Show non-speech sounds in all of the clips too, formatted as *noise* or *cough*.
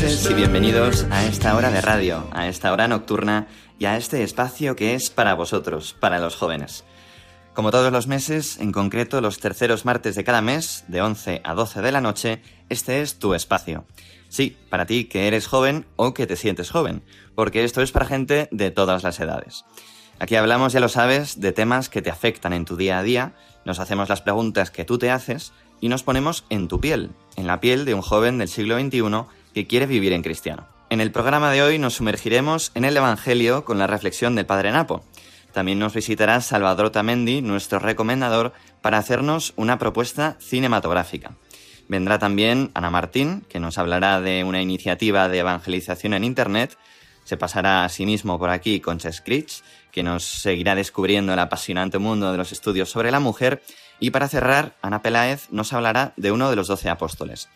Y bienvenidos a esta hora de radio, a esta hora nocturna y a este espacio que es para vosotros, para los jóvenes. Como todos los meses, en concreto los terceros martes de cada mes, de 11 a 12 de la noche, este es tu espacio. Sí, para ti que eres joven o que te sientes joven, porque esto es para gente de todas las edades. Aquí hablamos, ya lo sabes, de temas que te afectan en tu día a día, nos hacemos las preguntas que tú te haces y nos ponemos en tu piel, en la piel de un joven del siglo XXI quiere vivir en cristiano. En el programa de hoy nos sumergiremos en el Evangelio con la reflexión del Padre Napo. También nos visitará Salvador Tamendi, nuestro recomendador, para hacernos una propuesta cinematográfica. Vendrá también Ana Martín, que nos hablará de una iniciativa de evangelización en Internet. Se pasará asimismo por aquí Concha Scritch, que nos seguirá descubriendo el apasionante mundo de los estudios sobre la mujer. Y para cerrar, Ana Peláez nos hablará de uno de los doce apóstoles.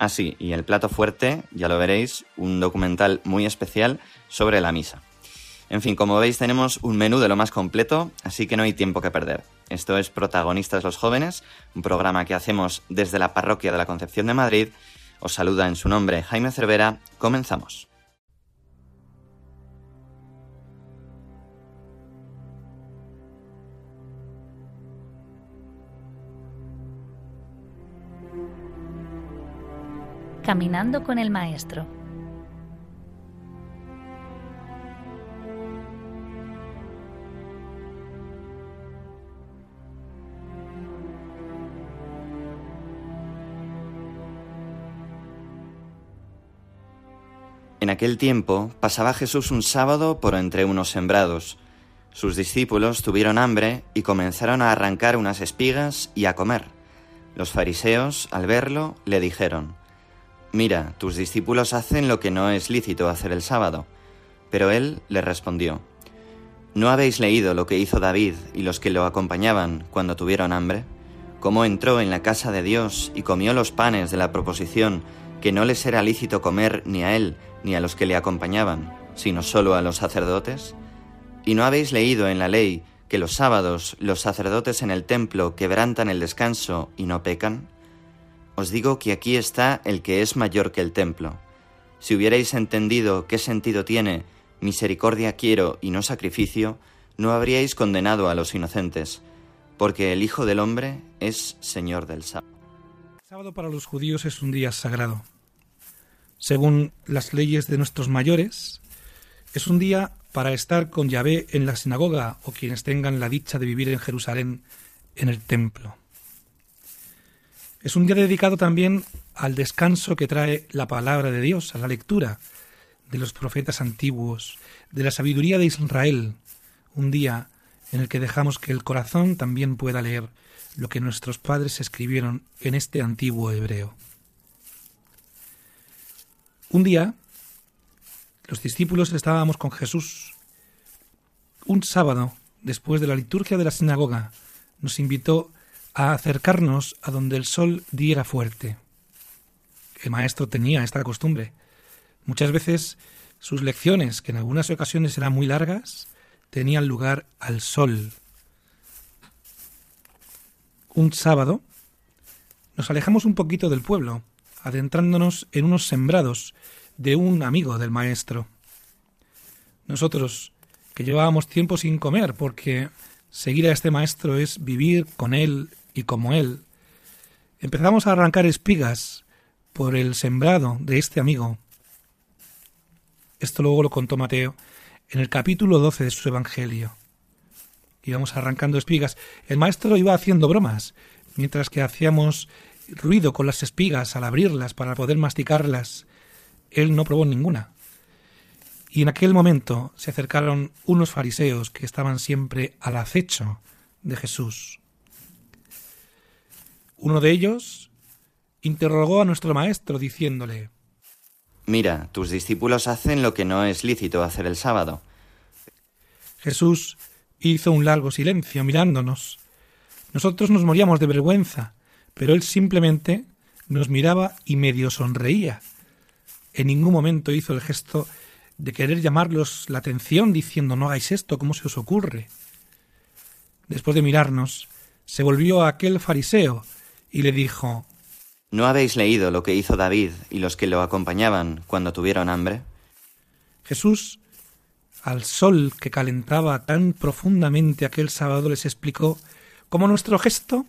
Así, y el plato fuerte, ya lo veréis, un documental muy especial sobre la misa. En fin, como veis tenemos un menú de lo más completo, así que no hay tiempo que perder. Esto es Protagonistas los Jóvenes, un programa que hacemos desde la Parroquia de la Concepción de Madrid. Os saluda en su nombre Jaime Cervera. Comenzamos. Caminando con el Maestro. En aquel tiempo pasaba Jesús un sábado por entre unos sembrados. Sus discípulos tuvieron hambre y comenzaron a arrancar unas espigas y a comer. Los fariseos, al verlo, le dijeron, Mira, tus discípulos hacen lo que no es lícito hacer el sábado. Pero él le respondió, ¿No habéis leído lo que hizo David y los que lo acompañaban cuando tuvieron hambre? Cómo entró en la casa de Dios y comió los panes de la proposición que no les era lícito comer ni a él ni a los que le acompañaban, sino solo a los sacerdotes? ¿Y no habéis leído en la ley que los sábados los sacerdotes en el templo quebrantan el descanso y no pecan? Os digo que aquí está el que es mayor que el templo. Si hubierais entendido qué sentido tiene misericordia quiero y no sacrificio, no habríais condenado a los inocentes, porque el Hijo del Hombre es Señor del sábado. El sábado para los judíos es un día sagrado. Según las leyes de nuestros mayores, es un día para estar con Yahvé en la sinagoga o quienes tengan la dicha de vivir en Jerusalén en el templo. Es un día dedicado también al descanso que trae la palabra de Dios, a la lectura de los profetas antiguos, de la sabiduría de Israel, un día en el que dejamos que el corazón también pueda leer lo que nuestros padres escribieron en este antiguo hebreo. Un día, los discípulos estábamos con Jesús. Un sábado, después de la liturgia de la sinagoga, nos invitó a acercarnos a donde el sol diera fuerte. El maestro tenía esta costumbre. Muchas veces sus lecciones, que en algunas ocasiones eran muy largas, tenían lugar al sol. Un sábado nos alejamos un poquito del pueblo, adentrándonos en unos sembrados de un amigo del maestro. Nosotros, que llevábamos tiempo sin comer, porque seguir a este maestro es vivir con él y como él, empezamos a arrancar espigas por el sembrado de este amigo. Esto luego lo contó Mateo en el capítulo 12 de su Evangelio. Íbamos arrancando espigas. El maestro iba haciendo bromas, mientras que hacíamos ruido con las espigas al abrirlas para poder masticarlas. Él no probó ninguna. Y en aquel momento se acercaron unos fariseos que estaban siempre al acecho de Jesús. Uno de ellos interrogó a nuestro maestro diciéndole, Mira, tus discípulos hacen lo que no es lícito hacer el sábado. Jesús hizo un largo silencio mirándonos. Nosotros nos moríamos de vergüenza, pero él simplemente nos miraba y medio sonreía. En ningún momento hizo el gesto de querer llamarlos la atención diciendo no hagáis esto, ¿cómo se os ocurre? Después de mirarnos, se volvió a aquel fariseo y le dijo ¿No habéis leído lo que hizo David y los que lo acompañaban cuando tuvieron hambre? Jesús, al sol que calentaba tan profundamente aquel sábado, les explicó cómo nuestro gesto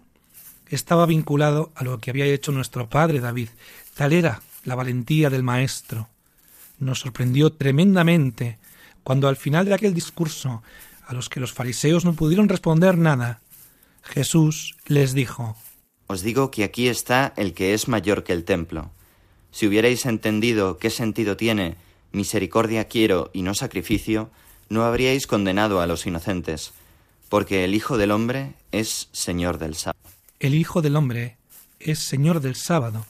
estaba vinculado a lo que había hecho nuestro padre David. Tal era la valentía del Maestro. Nos sorprendió tremendamente cuando al final de aquel discurso, a los que los fariseos no pudieron responder nada, Jesús les dijo Os digo que aquí está el que es mayor que el templo. Si hubierais entendido qué sentido tiene misericordia quiero y no sacrificio, no habríais condenado a los inocentes, porque el Hijo del Hombre es Señor del sábado. El Hijo del Hombre es Señor del sábado.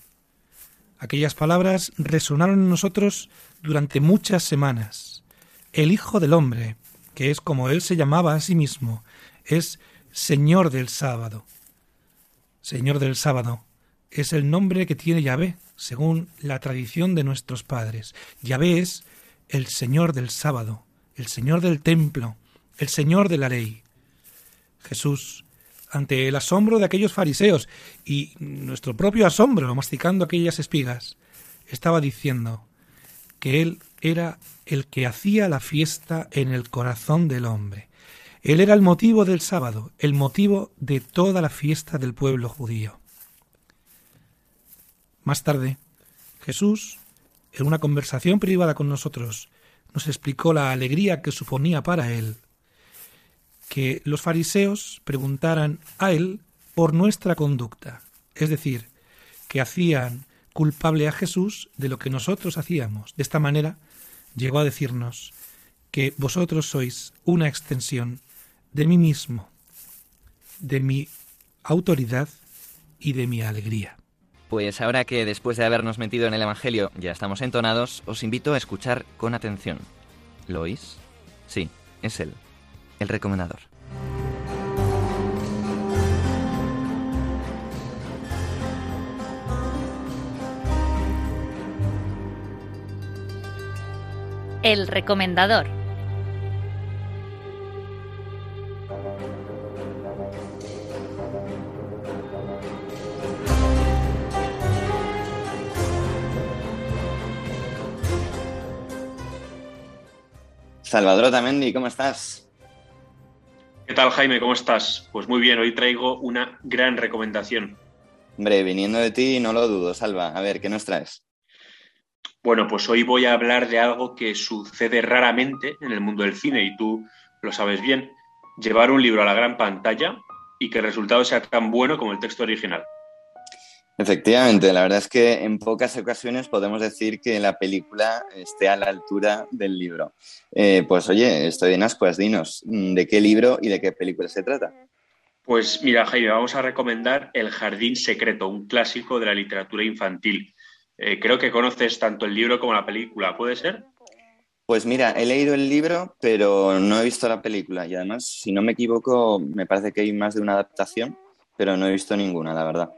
Aquellas palabras resonaron en nosotros durante muchas semanas. El Hijo del Hombre, que es como él se llamaba a sí mismo, es Señor del sábado. Señor del sábado es el nombre que tiene Yahvé, según la tradición de nuestros padres. Yahvé es el Señor del sábado, el Señor del templo, el Señor de la ley. Jesús ante el asombro de aquellos fariseos y nuestro propio asombro masticando aquellas espigas, estaba diciendo que Él era el que hacía la fiesta en el corazón del hombre. Él era el motivo del sábado, el motivo de toda la fiesta del pueblo judío. Más tarde, Jesús, en una conversación privada con nosotros, nos explicó la alegría que suponía para él que los fariseos preguntaran a él por nuestra conducta, es decir, que hacían culpable a Jesús de lo que nosotros hacíamos. De esta manera llegó a decirnos que vosotros sois una extensión de mí mismo, de mi autoridad y de mi alegría. Pues ahora que después de habernos metido en el Evangelio ya estamos entonados, os invito a escuchar con atención. ¿Lo oís? Sí, es él el recomendador. El recomendador. Salvador Otamendi, ¿cómo estás? ¿Qué tal, Jaime? ¿Cómo estás? Pues muy bien, hoy traigo una gran recomendación. Hombre, viniendo de ti, no lo dudo, Salva. A ver, ¿qué nos traes? Bueno, pues hoy voy a hablar de algo que sucede raramente en el mundo del cine y tú lo sabes bien. Llevar un libro a la gran pantalla y que el resultado sea tan bueno como el texto original. Efectivamente, la verdad es que en pocas ocasiones podemos decir que la película esté a la altura del libro. Eh, pues oye, estoy en ascuas, dinos, ¿de qué libro y de qué película se trata? Pues mira, Jaime, vamos a recomendar El Jardín Secreto, un clásico de la literatura infantil. Eh, creo que conoces tanto el libro como la película, ¿puede ser? Pues mira, he leído el libro, pero no he visto la película. Y además, si no me equivoco, me parece que hay más de una adaptación, pero no he visto ninguna, la verdad.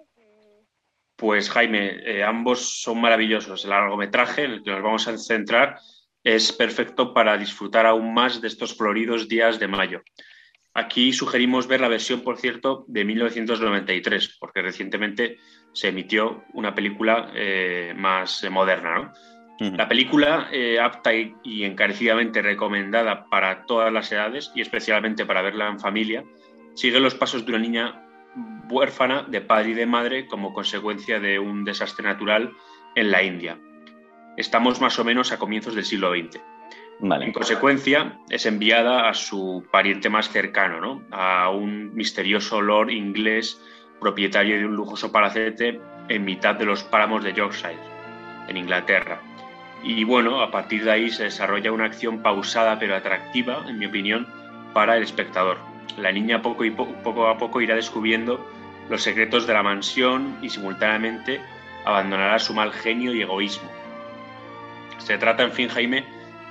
Pues Jaime, eh, ambos son maravillosos. El largometraje, en el que nos vamos a centrar, es perfecto para disfrutar aún más de estos floridos días de mayo. Aquí sugerimos ver la versión, por cierto, de 1993, porque recientemente se emitió una película eh, más moderna. La película, eh, apta y, y, encarecidamente recomendada para todas las edades y especialmente para verla en familia, sigue los pasos de una niña huérfana de padre y de madre como consecuencia de un desastre natural en la India. Estamos más o menos a comienzos del siglo XX. En consecuencia, es enviada a su pariente más cercano, ¿no? a un misterioso lord inglés propietario de un lujoso palacete en mitad de los páramos de Yorkshire, en Inglaterra. Y bueno, a partir de ahí se desarrolla una acción pausada pero atractiva, en mi opinión, para el espectador. La niña poco, y poco a poco irá descubriendo los secretos de la mansión y simultáneamente abandonará su mal genio y egoísmo. Se trata, en fin, Jaime,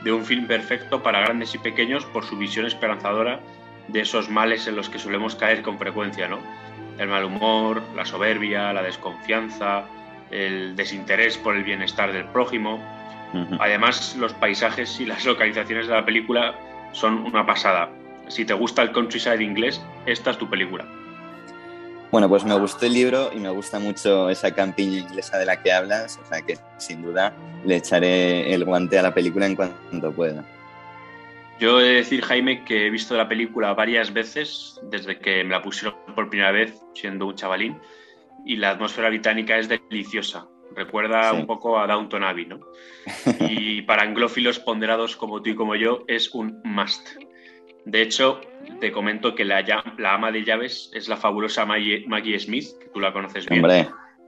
de un film perfecto para grandes y pequeños por su visión esperanzadora de esos males en los que solemos caer con frecuencia, ¿no? El mal humor, la soberbia, la desconfianza, el desinterés por el bienestar del prójimo. Además, los paisajes y las localizaciones de la película son una pasada. Si te gusta el countryside inglés, esta es tu película. Bueno, pues me gustó el libro y me gusta mucho esa campiña inglesa de la que hablas, o sea que sin duda le echaré el guante a la película en cuanto pueda. Yo he de decir, Jaime, que he visto la película varias veces desde que me la pusieron por primera vez siendo un chavalín y la atmósfera británica es deliciosa. Recuerda un poco a Downton Abbey, ¿no? *laughs* Y para anglófilos ponderados como tú y como yo es un must. De hecho, te comento que la, ama de llaves es la fabulosa Maggie, Smith, que tú la conoces bien,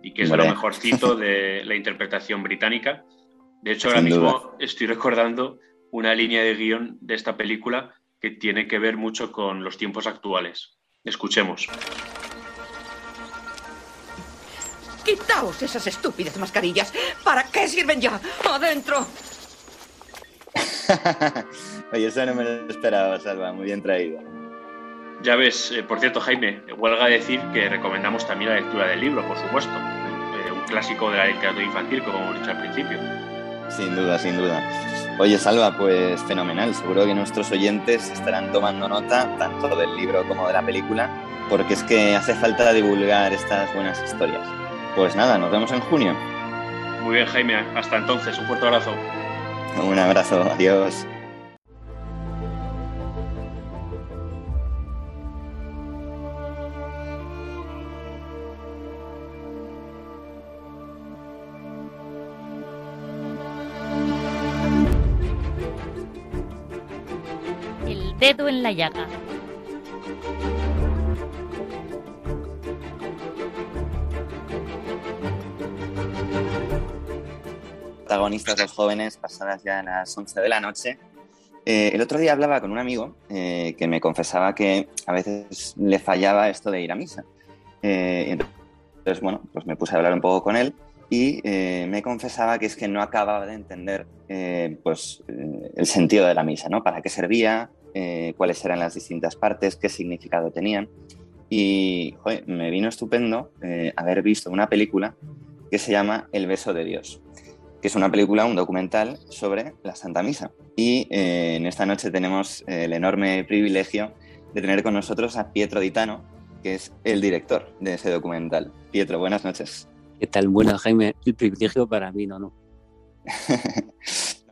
y que es lo mejorcito de la interpretación británica. De hecho, ahora mismo estoy recordando una línea de guion de esta película que tiene que ver mucho con los tiempos actuales. Escuchemos. Quitaos esas estúpidas mascarillas. ¿Para qué sirven ya? ¡Adentro! *laughs* Oye, eso no me lo esperaba, Salva. Muy bien traído. Ya ves, eh, por cierto, Jaime, huelga decir que recomendamos también la lectura del libro, por supuesto. Eh, un clásico de la literatura infantil, como hemos dicho al principio. Sin duda, sin duda. Oye, Salva, pues fenomenal. Seguro que nuestros oyentes estarán tomando nota tanto del libro como de la película, porque es que hace falta divulgar estas buenas historias. Pues nada, nos vemos en junio. Muy bien, Jaime. Hasta entonces, un fuerte abrazo. Un abrazo, adiós. La llaga. protagonistas, los jóvenes, pasadas ya las 11 de la noche. Eh, el otro día hablaba con un amigo eh, que me confesaba que a veces le fallaba esto de ir a misa. Eh, entonces, bueno, pues me puse a hablar un poco con él y me confesaba que es que no acababa de entender pues, el sentido de la misa, ¿no? Para qué servía, cuáles eran las distintas partes, qué significado tenían. Y me vino estupendo haber visto una película que se llama El beso de Dios que es una película, un documental sobre la Santa Misa. Y eh, en esta noche tenemos el enorme privilegio de tener con nosotros a Pietro Ditano, que es el director de ese documental. Pietro, buenas noches. ¿Qué tal? Buenas, Jaime. El privilegio para mí, no, no. *laughs*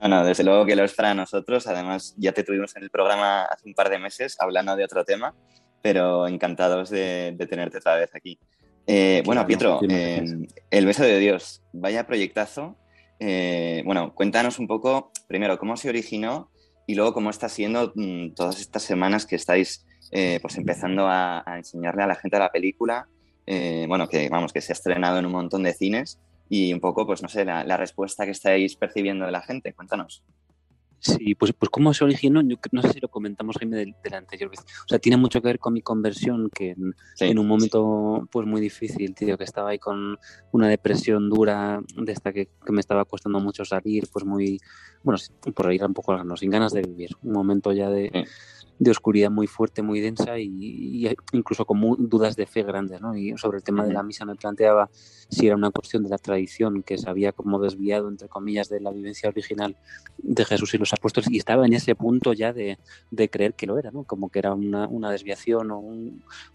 no, no, desde luego que lo es para nosotros. Además, ya te tuvimos en el programa hace un par de meses hablando de otro tema, pero encantados de, tenerte otra vez aquí. Eh, bueno, Pietro, eh, El beso de Dios, vaya proyectazo eh, bueno, cuéntanos un poco, primero, cómo se originó y luego cómo está siendo mm, todas estas semanas que estáis eh, pues empezando a, enseñarle a la gente la película, eh, bueno, que vamos, que se ha estrenado en un montón de cines y un poco, pues no sé, la respuesta que estáis percibiendo de la gente. Cuéntanos. Sí, pues, pues cómo se originó, no sé si lo comentamos, Jaime, de, la anterior vez. O sea, tiene mucho que ver con mi conversión, que en, un momento pues muy difícil, tío, que estaba ahí con una depresión dura, de esta que, me estaba costando mucho salir, pues muy, bueno, por ir un poco sin ganas de vivir. Un momento ya de, de oscuridad muy fuerte, muy densa y, incluso con dudas de fe grandes. ¿no? Y sobre el tema de la misa me planteaba si era una cuestión de la tradición que se había como desviado, entre comillas, de la vivencia original de Jesús y los apóstoles y estaba en ese punto ya de, de creer que lo era, ¿no? como que era una, una desviación o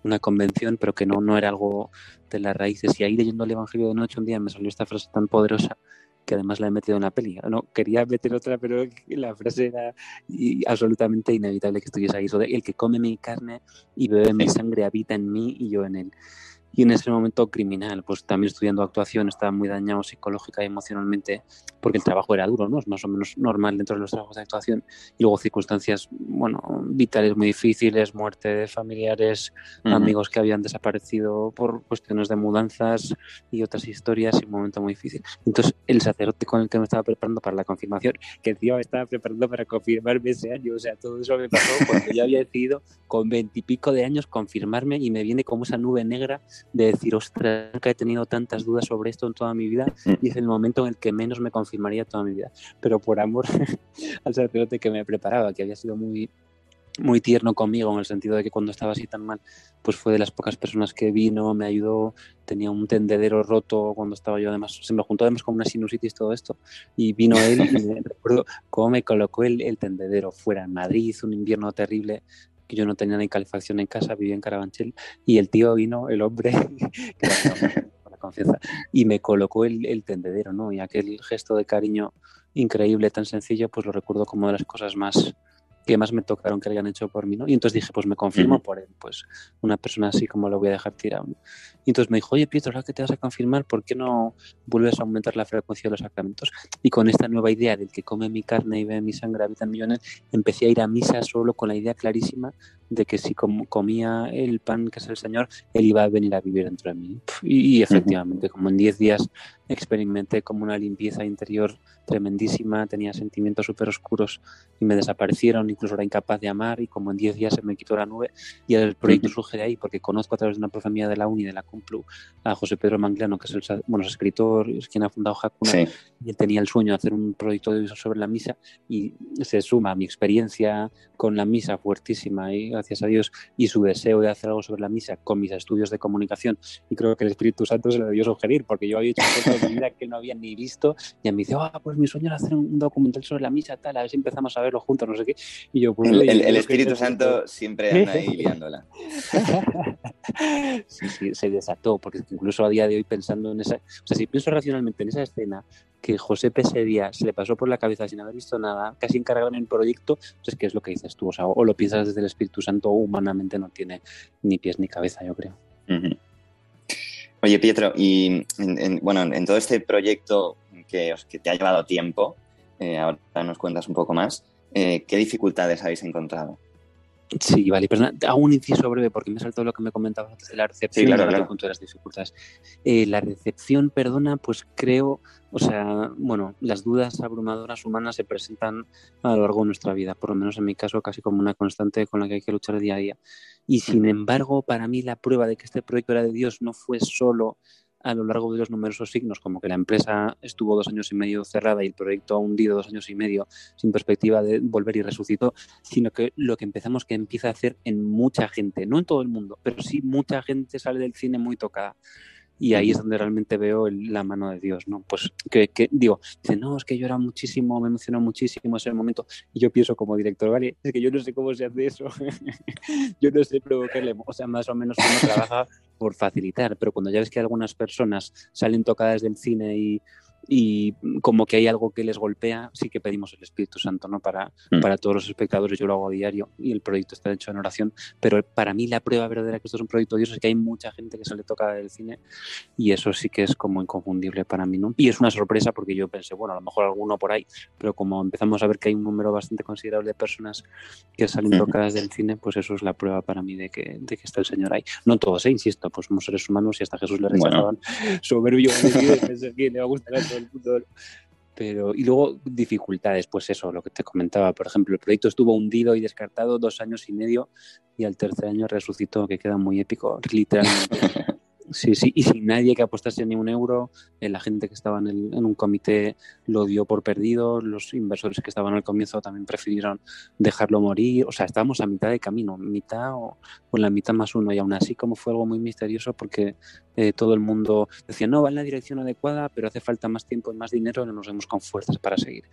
una convención, pero que no, no era algo de las raíces. Y ahí leyendo el Evangelio de Noche un día me salió esta frase tan poderosa que además la he metido en la peli. No, quería meter otra, pero la frase era absolutamente inevitable que estuviese ahí. El que come mi carne y bebe mi sangre habita en mí y yo en él. Y en ese momento criminal, pues también estudiando actuación estaba muy dañado psicológica y emocionalmente porque el trabajo era duro, ¿no? Es más o menos normal dentro de los trabajos de actuación y luego circunstancias, bueno, vitales muy difíciles, muerte de familiares, amigos que habían desaparecido por cuestiones de mudanzas y otras historias y un momento muy difícil. Entonces, el sacerdote con el que me estaba preparando para la confirmación, que encima me estaba preparando para confirmarme ese año, o sea, todo eso me pasó cuando yo había decidido con veintipico de años confirmarme y me viene como esa nube negra de decir, ostras, nunca he tenido tantas dudas sobre esto en toda mi vida mm. y es el momento en el que menos me confirmaría toda mi vida. Pero por amor *laughs* al sacerdote que me preparaba, que había sido muy, muy tierno conmigo en el sentido de que cuando estaba así tan mal, pues fue de las pocas personas que vino, me ayudó, tenía un tendedero roto cuando estaba yo además, se me juntó además con una sinusitis todo esto y vino él y me *laughs* recuerdo cómo me colocó el, el tendedero fuera en Madrid, un invierno terrible que yo no tenía ni calefacción en casa, vivía en Carabanchel, y el tío vino, el hombre, *laughs* la confianza, y me colocó el, tendedero, ¿no? Y aquel gesto de cariño increíble, tan sencillo, pues lo recuerdo como de las cosas más que más me tocaron que hayan hecho por mí, ¿no? Y entonces dije, pues me confirmo por él, pues una persona así como lo voy a dejar tirado. Y entonces me dijo, oye Pietro, ahora que te vas a confirmar, ¿por qué no vuelves a aumentar la frecuencia de los sacramentos? Y con esta nueva idea del que come mi carne y ve mi sangre habitan millones, empecé a ir a misa solo con la idea clarísima de que si comía el pan que es el Señor, Él iba a venir a vivir dentro de mí. Y, efectivamente, como en 10 días experimenté como una limpieza interior tremendísima, tenía sentimientos súper oscuros y me desaparecieron, incluso era incapaz de amar y como en 10 días se me quitó la nube y el proyecto surge de ahí porque conozco a través de una profe mía de la uni, de la Complu, a José Pedro Mangliano, que es el bueno, escritor, es quien ha fundado Hakuna, y él tenía el sueño de hacer un proyecto sobre la misa y se suma a mi experiencia con la misa fuertísima y gracias a Dios, y su deseo de hacer algo sobre la misa con mis estudios de comunicación. Y creo que el Espíritu Santo se lo debió sugerir, porque yo había hecho cosas de mi vida que no había ni visto, y me dice, ah, pues mi sueño era hacer un documental sobre la misa, tal, a ver si empezamos a verlo juntos, no sé qué. Y yo, pues, el, el, Espíritu Santo siempre anda ahí *laughs* liándola. sí, sí, se desató, porque incluso a día de hoy pensando en esa, o sea, si pienso racionalmente en esa escena, que José Pesería se le pasó por la cabeza sin haber visto nada, casi encargado en el proyecto, pues que es lo que dices tú, o, sea, o lo piensas desde el Espíritu Santo, o humanamente no tiene ni pies ni cabeza, yo creo. Oye, Pietro, y en, bueno, en todo este proyecto que, que te ha llevado tiempo, eh, ahora nos cuentas un poco más, eh, ¿qué dificultades habéis encontrado? Sí, vale, pero hago un inciso breve porque me saltó lo que me comentabas antes de la recepción sí, claro, claro. de las dificultades. Eh, la recepción, perdona, pues creo, o sea, bueno, las dudas abrumadoras humanas se presentan a lo largo de nuestra vida, por lo menos en mi caso, casi como una constante con la que hay que luchar día a día. Y sin embargo, para mí la prueba de que este proyecto era de Dios no fue solo a lo largo de los numerosos signos, como que la empresa estuvo dos años y medio cerrada y el proyecto ha hundido dos años y medio sin perspectiva de volver y resucitó, sino que lo que empezamos que empieza a hacer en mucha gente, no en todo el mundo, pero sí mucha gente sale del cine muy tocada. Y ahí es donde realmente veo la mano de Dios, ¿no? Pues que, digo, dice, no, es que llora muchísimo, me emocionó muchísimo ese momento. Y yo pienso como director, vale, es que yo no sé cómo se hace eso. *laughs* yo no sé provocarle, o sea, más o menos uno trabaja por facilitar, pero cuando ya ves que algunas personas salen tocadas del cine y y como que hay algo que les golpea, sí que pedimos el Espíritu Santo, ¿no? Para, mm. para todos los espectadores, yo lo hago a diario y el proyecto está hecho en oración, pero para mí la prueba verdadera que esto es un proyecto de Dios es que hay mucha gente que se le toca del cine y eso sí que es como inconfundible para mí, ¿no? Y es una sorpresa porque yo pensé, bueno, a lo mejor alguno por ahí, pero como empezamos a ver que hay un número bastante considerable de personas que salen tocadas del cine, pues eso es la prueba para mí de que, de que está el Señor ahí. No todos, ¿eh? insisto, pues somos seres humanos y hasta Jesús le rechazaban *laughs* soberbio, *laughs* que le va a gustar pero, y luego dificultades, pues eso, lo que te comentaba, por ejemplo, el proyecto estuvo hundido y descartado dos años y medio y al tercer año resucitó, que queda muy épico, literalmente. *laughs* Sí, sí, y sin nadie que apostase ni un euro, eh, la gente que estaba en, el, un comité lo dio por perdido, los inversores que estaban al comienzo también prefirieron dejarlo morir, o sea, estábamos a mitad de camino, mitad o, o la mitad más uno, y aún así como fue algo muy misterioso porque eh, todo el mundo decía, no, va en la dirección adecuada, pero hace falta más tiempo y más dinero, no nos vemos con fuerzas para seguir.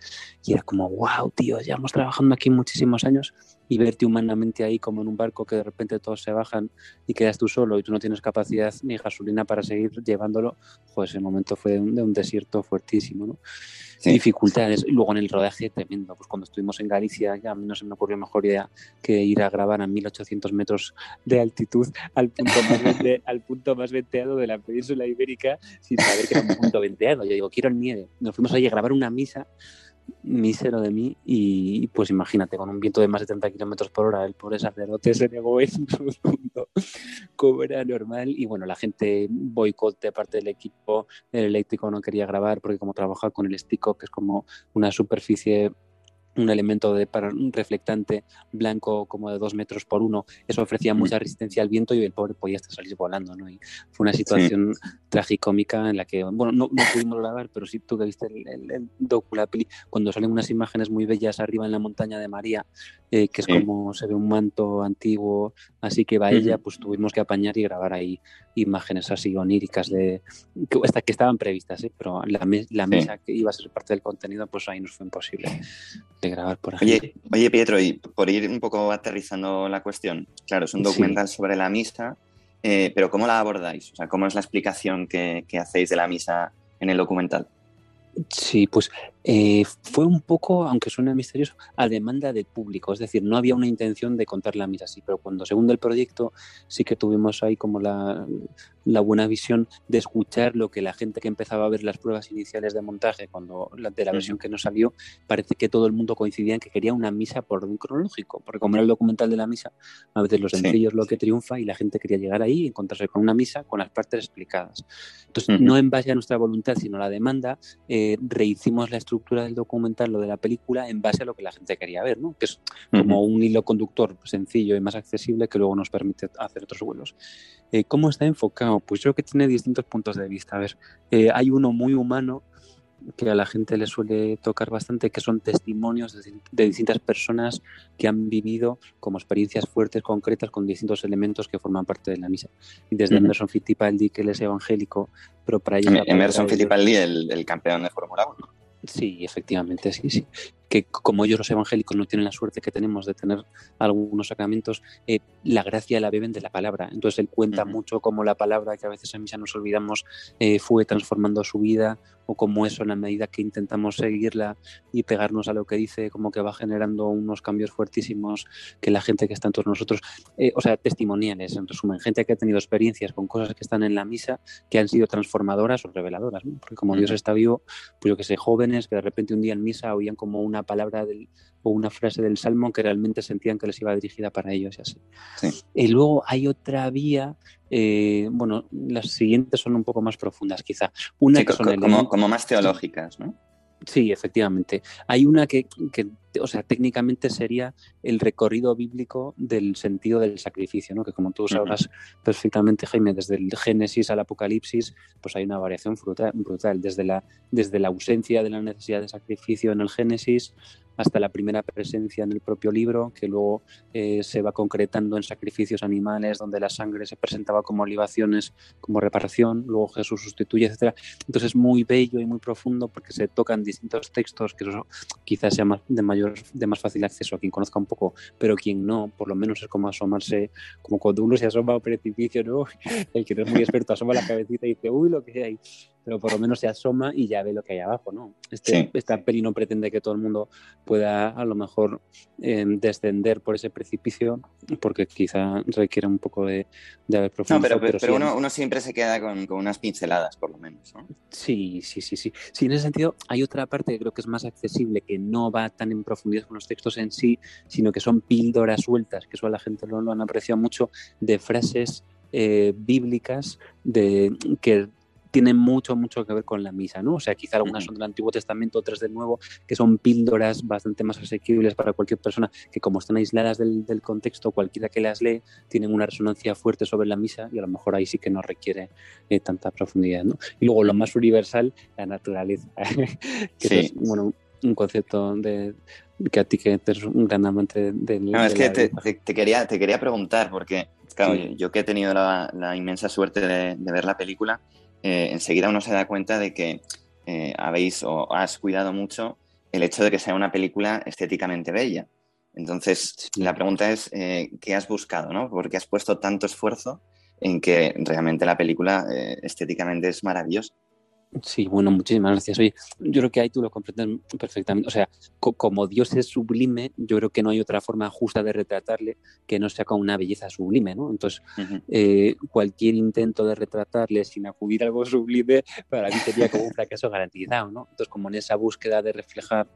Y era como, wow, tío, llevamos trabajando aquí muchísimos años y verte humanamente ahí como en un barco que de repente todos se bajan y quedas tú solo y tú no tienes capacidad ni gasolina para seguir llevándolo, pues ese momento fue de un, desierto fuertísimo, ¿no? Dificultades. Luego en el rodaje, tremendo. Pues cuando estuvimos en Galicia, ya a mí no se me ocurrió mejor idea que ir a grabar a 1800 metros de altitud al punto más, *laughs* al punto más venteado de la península ibérica sin saber que era un punto venteado. Yo digo, quiero el nieve. Nos fuimos allí a grabar una misa mísero de mí y pues imagínate, con un viento de más de 30 kilómetros por hora, el pobre sacerdote se negó en su mundo como era normal y bueno, la gente boicote parte del equipo, el eléctrico no quería grabar porque como trabajaba con el estico, que es como una superficie un elemento de para, un reflectante blanco como de dos metros por uno, eso ofrecía mucha resistencia al viento y el pobre podía hasta salir volando, ¿no? Y fue una situación tragicómica en la que, bueno, no, no, pudimos grabar, pero sí tú que viste el, el, cuando salen unas imágenes muy bellas arriba en la montaña de María, eh, que es como se ve un manto antiguo, así que va ella, pues tuvimos que apañar y grabar ahí imágenes así oníricas de que, hasta que estaban previstas, ¿eh? pero la, la mesa que iba a ser parte del contenido, pues ahí nos fue imposible de grabar, por ejemplo. Oye, oye Pietro, y por ir un poco aterrizando la cuestión, claro, es un documental sobre la misa, eh, pero ¿cómo la abordáis? O sea, ¿cómo es la explicación que, que hacéis de la misa en el documental? Sí, pues eh, fue un poco, aunque suene misterioso, a demanda del público. Es decir, no había una intención de contar la misa así, pero cuando segundo el proyecto sí que tuvimos ahí como la, buena visión de escuchar lo que la gente que empezaba a ver las pruebas iniciales de montaje, cuando de la versión que nos salió, parece que todo el mundo coincidía en que quería una misa por orden cronológico, porque como era el documental de la misa, a veces lo sencillo es lo que triunfa y la gente quería llegar ahí y encontrarse con una misa con las partes explicadas. Entonces, no en base a nuestra voluntad, sino a la demanda, eh, rehicimos la estructura estructura del documental, lo de la película, en base a lo que la gente quería ver, ¿no? que es como un hilo conductor sencillo y más accesible que luego nos permite hacer otros vuelos. Eh, ¿Cómo está enfocado? Pues yo creo que tiene distintos puntos de vista. A ver, eh, hay uno muy humano que a la gente le suele tocar bastante, que son testimonios de, distintas personas que han vivido como experiencias fuertes, concretas, con distintos elementos que forman parte de la misa. Y desde Emerson Fittipaldi, que él es evangélico, pero para ellos... Emerson Fittipaldi, el, el campeón de Fórmula 1. Sí, efectivamente, sí, sí. Que como ellos los evangélicos no tienen la suerte que tenemos de tener algunos sacramentos, eh, la gracia la beben de la palabra. Entonces él cuenta mucho cómo la palabra, que a veces en misa nos olvidamos, eh, fue transformando su vida, o cómo eso, en la medida que intentamos seguirla y pegarnos a lo que dice, como que va generando unos cambios fuertísimos que la gente que está entre nosotros, eh, o sea, testimoniales, en resumen, gente que ha tenido experiencias con cosas que están en la misa que han sido transformadoras o reveladoras, porque como Dios está vivo, pues yo que sé, jóvenes que de repente un día en misa oían como una palabra del, o una frase del Salmo que realmente sentían que les iba dirigida para ellos y así. Y luego hay otra vía, eh, bueno, las siguientes son un poco más profundas quizá. Una que son como, como, más teológicas, ¿no? Sí, efectivamente. Hay una que, o sea, técnicamente sería el recorrido bíblico del sentido del sacrificio, ¿no? Que como tú sabrás perfectamente, Jaime, desde el Génesis al Apocalipsis, pues hay una variación brutal, brutal. Desde, la, desde la ausencia de la necesidad de sacrificio en el Génesis hasta la primera presencia en el propio libro, que luego eh, se va concretando en sacrificios animales, donde la sangre se presentaba como libaciones, como reparación, luego Jesús sustituye, etc. Entonces es muy bello y muy profundo porque se tocan distintos textos, que eso quizás sea más, de, mayor, de más fácil acceso a quien conozca un poco, pero quien no, por lo menos es como asomarse, como cuando uno se asoma a un precipicio, ¿no? *laughs* el que no es muy experto asoma la cabecita y dice, uy, lo que hay pero por lo menos se asoma y ya ve lo que hay abajo, ¿no? Este, Esta peli no pretende que todo el mundo pueda a lo mejor em, descender por ese precipicio, porque quizá requiere un poco de, de haber profundizado. No, pero, uno, siempre se queda con, unas pinceladas, por lo menos, ¿no? Sí, sí, sí, sí. Sí, en ese sentido hay otra parte que creo que es más accesible, que no va tan en profundidad con los textos en sí, sino que son píldoras sueltas, que eso a la gente lo, lo han apreciado mucho, de frases eh, bíblicas de que tienen mucho, mucho que ver con la misa, ¿no? O sea, quizá algunas son del Antiguo Testamento, otras del Nuevo, que son píldoras bastante más asequibles para cualquier persona, que como están aisladas del, contexto, cualquiera que las lee, tienen una resonancia fuerte sobre la misa y a lo mejor ahí sí que no requiere eh, tanta profundidad, ¿no? Y luego lo más universal, la naturaleza, *laughs* que es, bueno, un concepto de, que a ti que eres un gran amante del... No, es que te, quería, te quería preguntar, porque claro, yo, que he tenido la, inmensa suerte de, ver la película, eh, enseguida uno se da cuenta de que eh, habéis o has cuidado mucho el hecho de que sea una película estéticamente bella. Entonces, la pregunta es, eh, ¿qué has buscado? ¿no? ¿Por qué has puesto tanto esfuerzo en que realmente la película eh, estéticamente es maravillosa? Sí, bueno, muchísimas gracias. Oye, yo creo que ahí tú lo comprendes perfectamente. O sea, como Dios es sublime, yo creo que no hay otra forma justa de retratarle que no sea con una belleza sublime, ¿no? Entonces, eh, cualquier intento de retratarle sin acudir a algo sublime, para mí sería como un fracaso garantizado, ¿no? Entonces, como en esa búsqueda de reflejar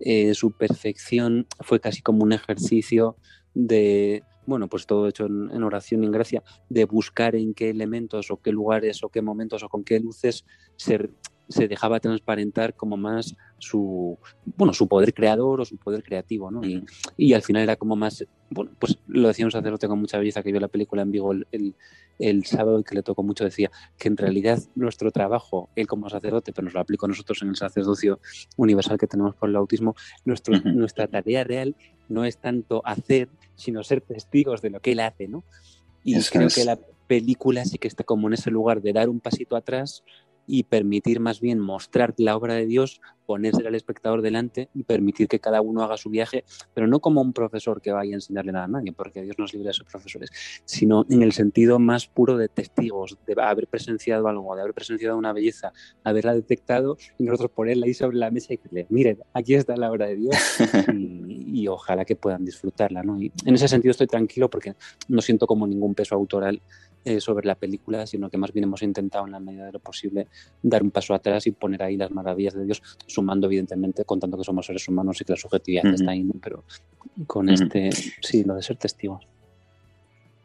eh, su perfección, fue casi como un ejercicio de, bueno, pues todo hecho en, oración y en gracia, de buscar en qué elementos o qué lugares o qué momentos o con qué luces se, se dejaba transparentar como más su, bueno, su poder creador o su poder creativo, ¿no? Y, y al final era como más, bueno, pues lo decía un sacerdote con mucha belleza que vio la película en Vigo el, el, sábado y que le tocó mucho, decía que en realidad nuestro trabajo, él como sacerdote, pero nos lo aplico nosotros en el sacerdocio universal que tenemos por el autismo, nuestro, nuestra tarea real no es tanto hacer, sino ser testigos de lo que él hace, ¿no? Y creo que la película sí que está como en ese lugar de dar un pasito atrás y permitir más bien mostrar la obra de Dios, ponerse al espectador delante y permitir que cada uno haga su viaje, pero no como un profesor que vaya a enseñarle nada a nadie, porque Dios nos libre de esos profesores, sino en el sentido más puro de testigos, de haber presenciado algo, de haber presenciado una belleza, haberla detectado y nosotros ponerla ahí sobre la mesa y decirle, miren, aquí está la obra de Dios *laughs* y, ojalá que puedan disfrutarla. ¿no? Y en ese sentido estoy tranquilo porque no siento como ningún peso autoral eh, sobre la película, sino que más bien hemos intentado en la medida de lo posible dar un paso atrás y poner ahí las maravillas de Dios, sumando evidentemente, contando que somos seres humanos y que la subjetividad está ahí, pero con este, sí, lo de ser testigos.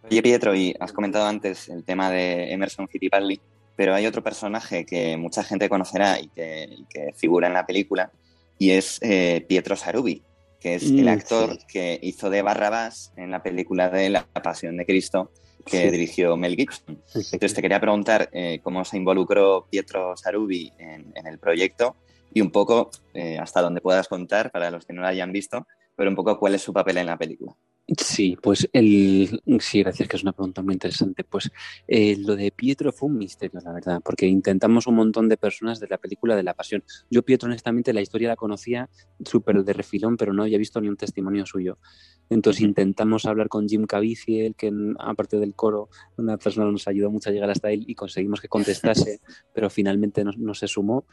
Oye, Pietro, y has comentado antes el tema de Emerson Fittipaldi, pero hay otro personaje que mucha gente conocerá y que, figura en la película, y es eh, Pietro Sarubi, que es el mm, actor que hizo de Barrabás en la película de La Pasión de Cristo que dirigió Mel Gibson. Entonces te quería preguntar eh, cómo se involucró Pietro Sarubi en, el proyecto y un poco, eh, hasta donde puedas contar para los que no lo hayan visto, pero un poco cuál es su papel en la película. Sí, pues el sí, gracias, que es una pregunta muy interesante. Pues eh, lo de Pietro fue un misterio, la verdad, porque intentamos un montón de personas de la película de la pasión. Yo Pietro, honestamente, la historia la conocía súper de refilón, pero no había visto ni un testimonio suyo. Entonces intentamos hablar con Jim Caviezel, que aparte del coro, una persona nos ayudó mucho a llegar hasta él y conseguimos que contestase, *laughs* pero finalmente no, se sumó.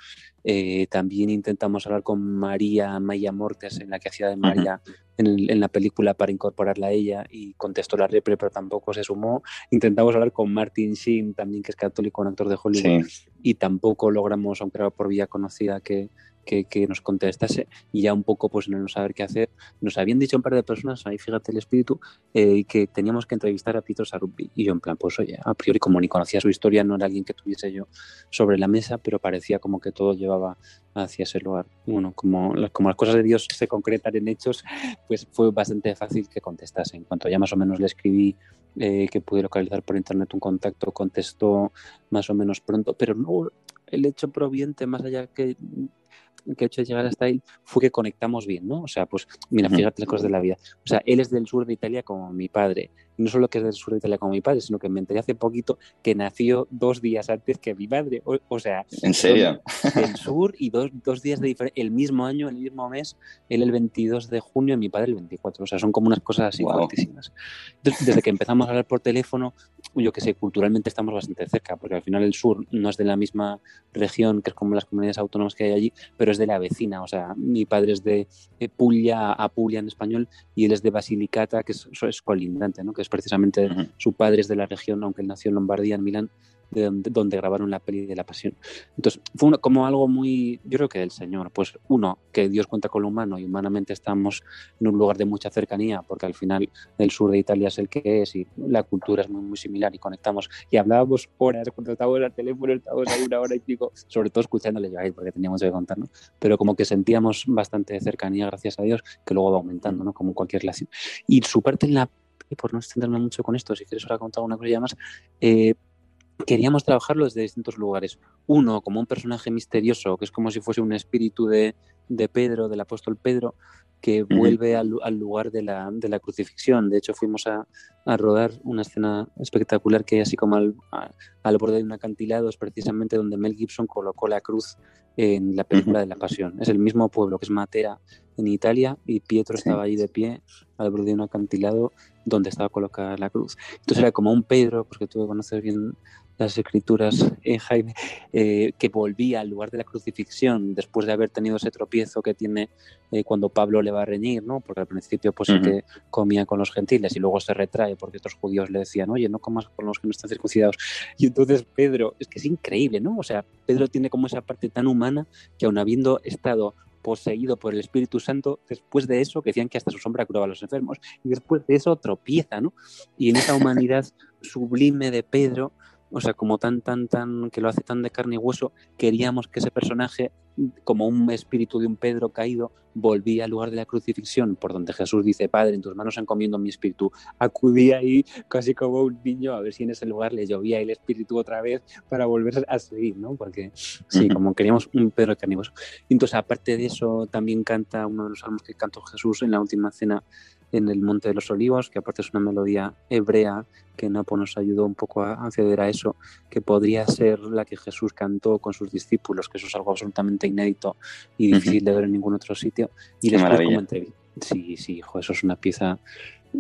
Eh, también intentamos hablar con María Maya Mortes, en la que hacía de María en, la película para incorporarla a ella y contestó la repre, pero tampoco se sumó. Intentamos hablar con Martin Sheen, también que es católico, un actor de Hollywood, y tampoco logramos, aunque era por vía conocida, que, que, nos contestase y ya un poco pues no saber qué hacer. Nos habían dicho un par de personas, ahí fíjate el espíritu, eh, que teníamos que entrevistar a Pietro Sarubbi y yo en plan, pues oye, a priori como ni conocía su historia, no era alguien que tuviese yo sobre la mesa, pero parecía como que todo llevaba hacia ese lugar. Bueno, como, como las cosas de Dios se concretan en hechos, pues fue bastante fácil que contestase. En cuanto ya más o menos le escribí eh, que pude localizar por internet un contacto, contestó más o menos pronto, pero no el hecho proviente, más allá que que ha hecho llegar hasta él fue que conectamos bien, ¿no? O sea, pues mira, fíjate las cosas de la vida. O sea, él es del sur de Italia como mi padre. No solo que es del sur de Italia como mi padre, sino que me enteré hace poquito que nació dos días antes que mi madre. O, sea, ¿en serio? Del sur y dos, dos días de diferencia, el mismo año, el mismo mes, él el 22 de junio y mi padre el 24. O sea, son como unas cosas así fuertísimas. desde que empezamos a hablar por teléfono, yo que sé, culturalmente estamos bastante cerca, porque al final el sur no es de la misma región, que es como las comunidades autónomas que hay allí, pero es de la vecina. O sea, mi padre es de Puglia a Puglia en español y él es de Basilicata, que es, es colindante, ¿no? Que es precisamente su padre es de la región, aunque él nació en Lombardía, en Milán, de donde, grabaron la peli de la pasión. Entonces, fue como algo muy, yo creo que del Señor, pues uno, que Dios cuenta con lo humano y humanamente estamos en un lugar de mucha cercanía, porque al final el sur de Italia es el que es y la cultura es muy, muy similar y conectamos y hablábamos horas, cuando estábamos al teléfono, estábamos ahí una hora y pico, sobre todo escuchándole yo a porque teníamos que contar, ¿no? Pero como que sentíamos bastante cercanía, gracias a Dios, que luego va aumentando, ¿no? Como cualquier relación. Y su parte en la y por no extenderme mucho con esto, si quieres ahora contar una cosa más, eh, queríamos trabajarlo desde distintos lugares. Uno, como un personaje misterioso, que es como si fuese un espíritu de, de Pedro, del apóstol Pedro, que vuelve al, lugar de la, de la, crucifixión. De hecho, fuimos a, a, rodar una escena espectacular que hay así como al, al, borde de un acantilado, es precisamente donde Mel Gibson colocó la cruz en la película de la Pasión. Es el mismo pueblo que es Matera en Italia y Pietro estaba ahí de pie al borde de un acantilado donde estaba colocada la cruz. Entonces era como un Pedro, porque tú conoces bien las escrituras, eh, Jaime, eh, que volvía al lugar de la crucifixión después de haber tenido ese tropiezo que tiene eh, cuando Pablo le va a reñir, ¿no? Porque al principio pues que comía con los gentiles y luego se retrae porque otros judíos le decían, oye, no comas con los que no están circuncidados. Y entonces Pedro, es que es increíble, ¿no? O sea, Pedro tiene como esa parte tan humana que aun habiendo estado poseído por el Espíritu Santo, después de eso, que decían que hasta su sombra curaba a los enfermos, y después de eso tropieza, ¿no? Y en esa humanidad *laughs* sublime de Pedro, o sea, como tan, tan, tan, que lo hace tan de carne y hueso, queríamos que ese personaje, como un espíritu de un Pedro caído, volvía al lugar de la crucifixión, por donde Jesús dice, Padre, en tus manos encomiendo mi espíritu. Acudía ahí casi como un niño a ver si en ese lugar le llovía el espíritu otra vez para volver a seguir, ¿no? Porque sí, como queríamos un Pedro carne y hueso. Entonces, aparte de eso, también canta uno de los salmos que cantó Jesús en la última cena en el Monte de los Olivos, que aparte es una melodía hebrea que Napo nos ayudó un poco a acceder a eso, que podría ser la que Jesús cantó con sus discípulos, que eso es algo absolutamente inédito y difícil de ver en ningún otro sitio. Y después como entrevista. Sí, sí, hijo, eso es una pieza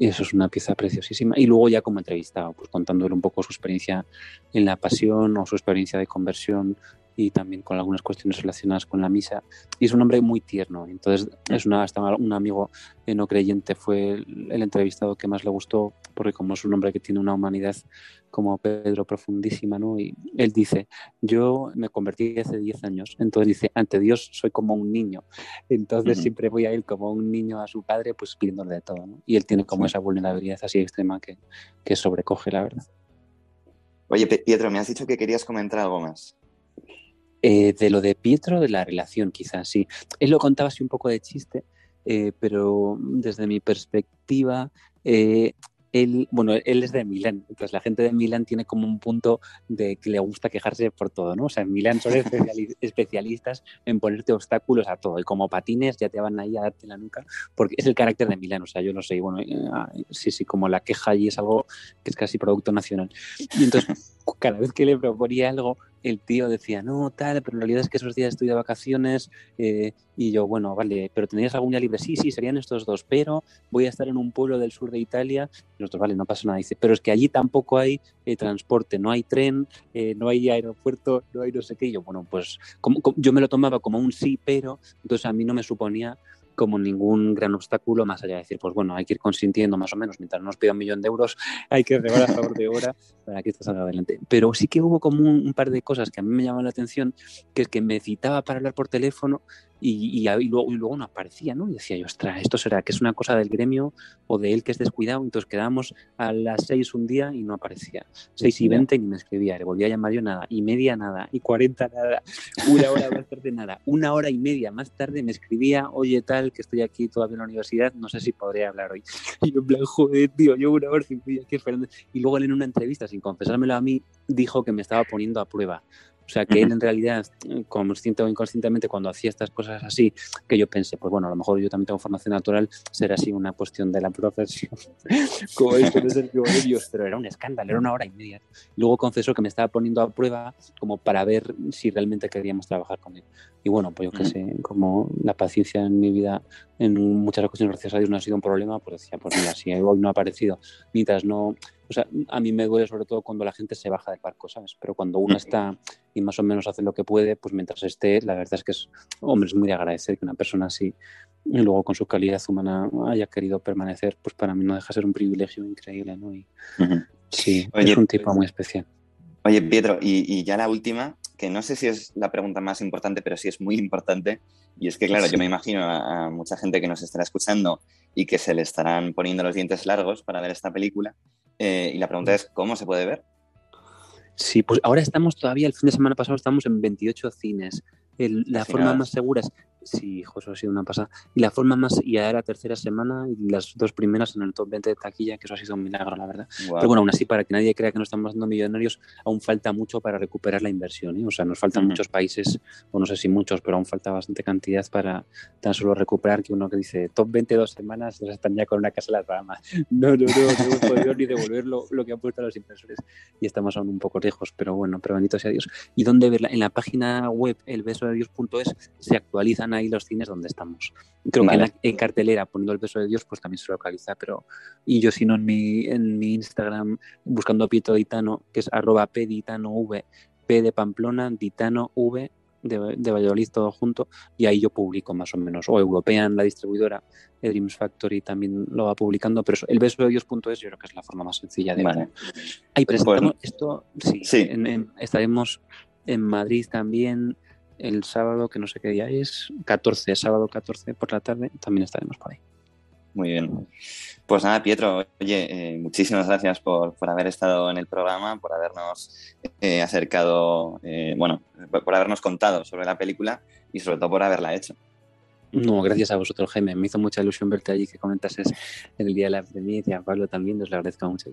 eso es una pieza preciosísima. Y luego ya como entrevistado, pues contándole un poco su experiencia en la pasión o su experiencia de conversión y también con algunas cuestiones relacionadas con la misa. Y es un hombre muy tierno. Entonces, es una, hasta un amigo no creyente fue el, entrevistado que más le gustó, porque como es un hombre que tiene una humanidad como Pedro profundísima, ¿no? Y él dice, yo me convertí hace 10 años, entonces dice, ante Dios soy como un niño, entonces siempre voy a él como un niño a su padre, pues pidiéndole de todo, ¿no? Y él tiene como esa vulnerabilidad así extrema que, que sobrecoge, la verdad. Oye, Pietro, me has dicho que querías comentar algo más. Eh, de lo de Pietro, de la relación, quizás sí. Él lo contaba así un poco de chiste, eh, pero desde mi perspectiva, eh, él, bueno, él es de Milán, entonces la gente de Milán tiene como un punto de que le gusta quejarse por todo, ¿no? O sea, en Milán son *laughs* especialistas en ponerte obstáculos a todo, y como patines ya te van ahí a darte la nuca, porque es el carácter de Milán, o sea, yo no sé, bueno, ah, sí, sí, como la queja allí es algo que es casi producto nacional. Y entonces, *laughs* cada vez que le proponía algo, el tío decía, no, tal, pero en realidad es que esos días estoy de vacaciones eh, y yo, bueno, vale, pero ¿tenías algún día libre? Sí, sí, serían estos dos, pero voy a estar en un pueblo del sur de Italia. Y nosotros, vale, no pasa nada. Dice, pero es que allí tampoco hay eh, transporte, no hay tren, eh, no hay aeropuerto, no hay no sé qué. Y yo, bueno, pues yo me lo tomaba como un sí, pero entonces a mí no me suponía como ningún gran obstáculo, más allá de decir, pues bueno, hay que ir consintiendo más o menos, mientras nos pida un millón de euros, *laughs* hay que regar a favor de hora para que esto salga adelante. Pero sí que hubo como un, par de cosas que a mí me llamaban la atención, que es que me citaba para hablar por teléfono y, luego, y luego no aparecía, ¿no? Y decía yo, ostras, esto será que es una cosa del gremio o de él que es descuidado. Entonces quedábamos a las seis un día y no aparecía. Seis y veinte ni me escribía, le volvía a llamar yo nada, y media nada, y cuarenta nada, una hora más tarde nada, una hora y media más tarde me escribía, oye tal, que estoy aquí todavía en la universidad, no sé si podría hablar hoy. Y yo en plan, joder, tío, yo una hora y media aquí esperando. Y luego él en una entrevista, sin confesármelo a mí, dijo que me estaba poniendo a prueba. O sea, que él en realidad, consciente o inconscientemente, cuando hacía estas cosas así, que yo pensé, pues bueno, a lo mejor yo también tengo formación natural, será así una cuestión de la profesión, *laughs* como esto de Dios, pero era un escándalo, era una hora y media. Luego confesó que me estaba poniendo a prueba como para ver si realmente queríamos trabajar con él. Y bueno, pues yo qué sé, como la paciencia en mi vida en muchas ocasiones, gracias a Dios, no ha sido un problema, pues decía, pues mira, si hoy no ha aparecido, mientras no o sea, a mí me duele sobre todo cuando la gente se baja del barco, ¿sabes? Pero cuando uno está y más o menos hace lo que puede, pues mientras esté, la verdad es que es, hombre, es muy de agradecer que una persona así, y luego con su calidad humana haya querido permanecer, pues para mí no deja de ser un privilegio increíble, ¿no? Y, Sí, es un tipo muy especial. Oye, Pietro, y, ya la última, que no sé si es la pregunta más importante, pero sí es muy importante, y es que, claro, yo me imagino a, a mucha gente que nos estará escuchando y que se le estarán poniendo los dientes largos para ver esta película, eh, y la pregunta es, ¿cómo se puede ver? Sí, pues ahora estamos todavía, el fin de semana pasado estamos en 28 cines. la forma más segura es Sí, José, ha sido una pasada. Y la forma más, y ya era tercera semana y las dos primeras en el top 20 de taquilla, que eso ha sido un milagro, la verdad. Pero bueno, aún así, para que nadie crea que no estamos dando millonarios, aún falta mucho para recuperar la inversión. ¿eh? O sea, nos faltan muchos países, o no sé si muchos, pero aún falta bastante cantidad para tan solo recuperar que uno que dice top 20 dos semanas, ya están ya con una casa en las ramas. *laughs* No, no, no, no hemos podido ni devolver lo, que han puesto los inversores y estamos aún un poco lejos, pero bueno, pero bendito sea Dios. ¿Y dónde verla? En la página web elbesodedios.es se actualizan ahí los cines donde estamos. Creo que en, cartelera, poniendo el beso de Dios, pues también se localiza, pero y yo si no en mi, en mi Instagram buscando Pietro Ditano, que es arroba v P de Pamplona, Ditano V de, de, Valladolid todo junto y ahí yo publico más o menos. O European, la distribuidora, Dreams Factory también lo va publicando, pero eso, el beso de Dios.es yo creo que es la forma más sencilla de vale. Ahí presentamos esto, sí, estaremos en Madrid también el sábado, que no sé qué día es, 14, sábado 14 por la tarde, también estaremos por ahí. Muy bien. Pues nada, Pietro, oye, eh, muchísimas gracias por, haber estado en el programa, por habernos eh, acercado, eh, bueno, por habernos contado sobre la película y sobre todo por haberla hecho. No, gracias a vosotros, Jaime. Me hizo mucha ilusión verte allí, que comentases en el día de la premia y a Pablo también, os lo agradezco mucho.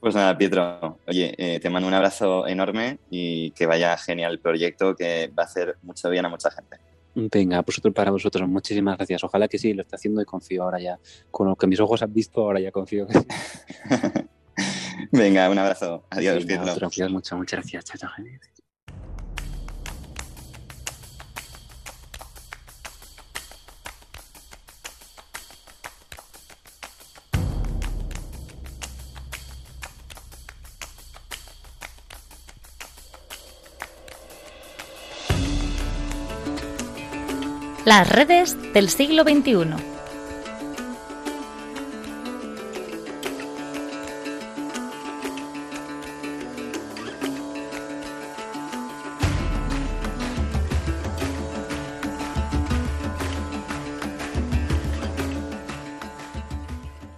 Pues nada, Pietro, oye, eh, te mando un abrazo enorme y que vaya genial el proyecto que va a hacer mucho bien a mucha gente. Venga, vosotros para vosotros, muchísimas gracias. Ojalá que sí, lo esté haciendo y confío ahora ya. Con lo que mis ojos han visto, ahora ya confío que *laughs* sí. Venga, un abrazo. Adiós, Pietro. muchas, muchas gracias. Chao, chao, Las redes del siglo XXI.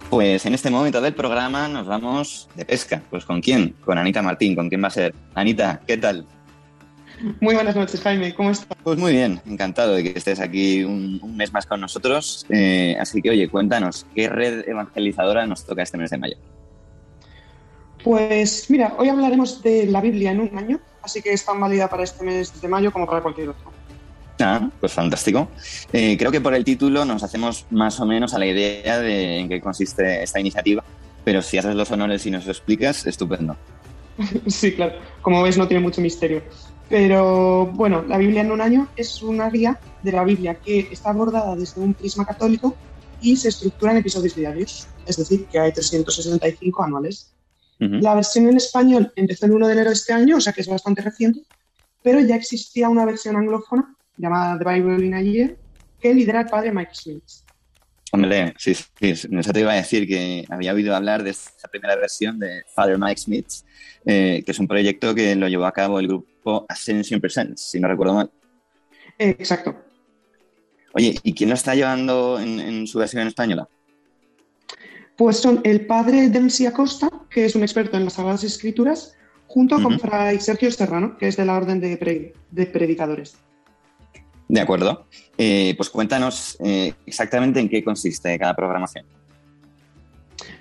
Pues en este momento del programa nos vamos de pesca. Pues ¿con quién? Con Anita Martín. ¿Con quién va a ser? Anita, ¿qué tal? Muy buenas noches, Jaime. ¿Cómo estás? Pues muy bien, encantado de que estés aquí un, mes más con nosotros. Eh, así que, oye, cuéntanos, ¿qué red evangelizadora nos toca este mes de mayo? Pues mira, hoy hablaremos de la Biblia en un año, así que es tan válida para este mes de mayo como para cualquier otro. Ah, pues fantástico. Eh, creo que por el título nos hacemos más o menos a la idea de en qué consiste esta iniciativa, pero si haces los honores y nos lo explicas, estupendo. *laughs* sí, claro. Como ves, no tiene mucho misterio. Pero bueno, la Biblia en un año es una guía de la Biblia que está abordada desde un prisma católico y se estructura en episodios diarios, es decir, que hay 365 anuales. La versión en español empezó el 1 de enero de este año, o sea que es bastante reciente, pero ya existía una versión anglófona llamada The Bible in a Year que lidera el padre Mike Smith. Hombre, sí, sí, no te iba a decir que había oído hablar de esta primera versión de Father Mike Smith, eh, que es un proyecto que lo llevó a cabo el grupo Ascension Presents, si no recuerdo mal. exacto. Oye, ¿y quién lo está llevando en, su versión española? Pues son el padre Dempsey Acosta, que es un experto en las Sagradas Escrituras, junto con Fray Sergio Serrano, que es de la Orden de, de Predicadores. De acuerdo. Eh, pues cuéntanos eh, exactamente en qué consiste cada programación.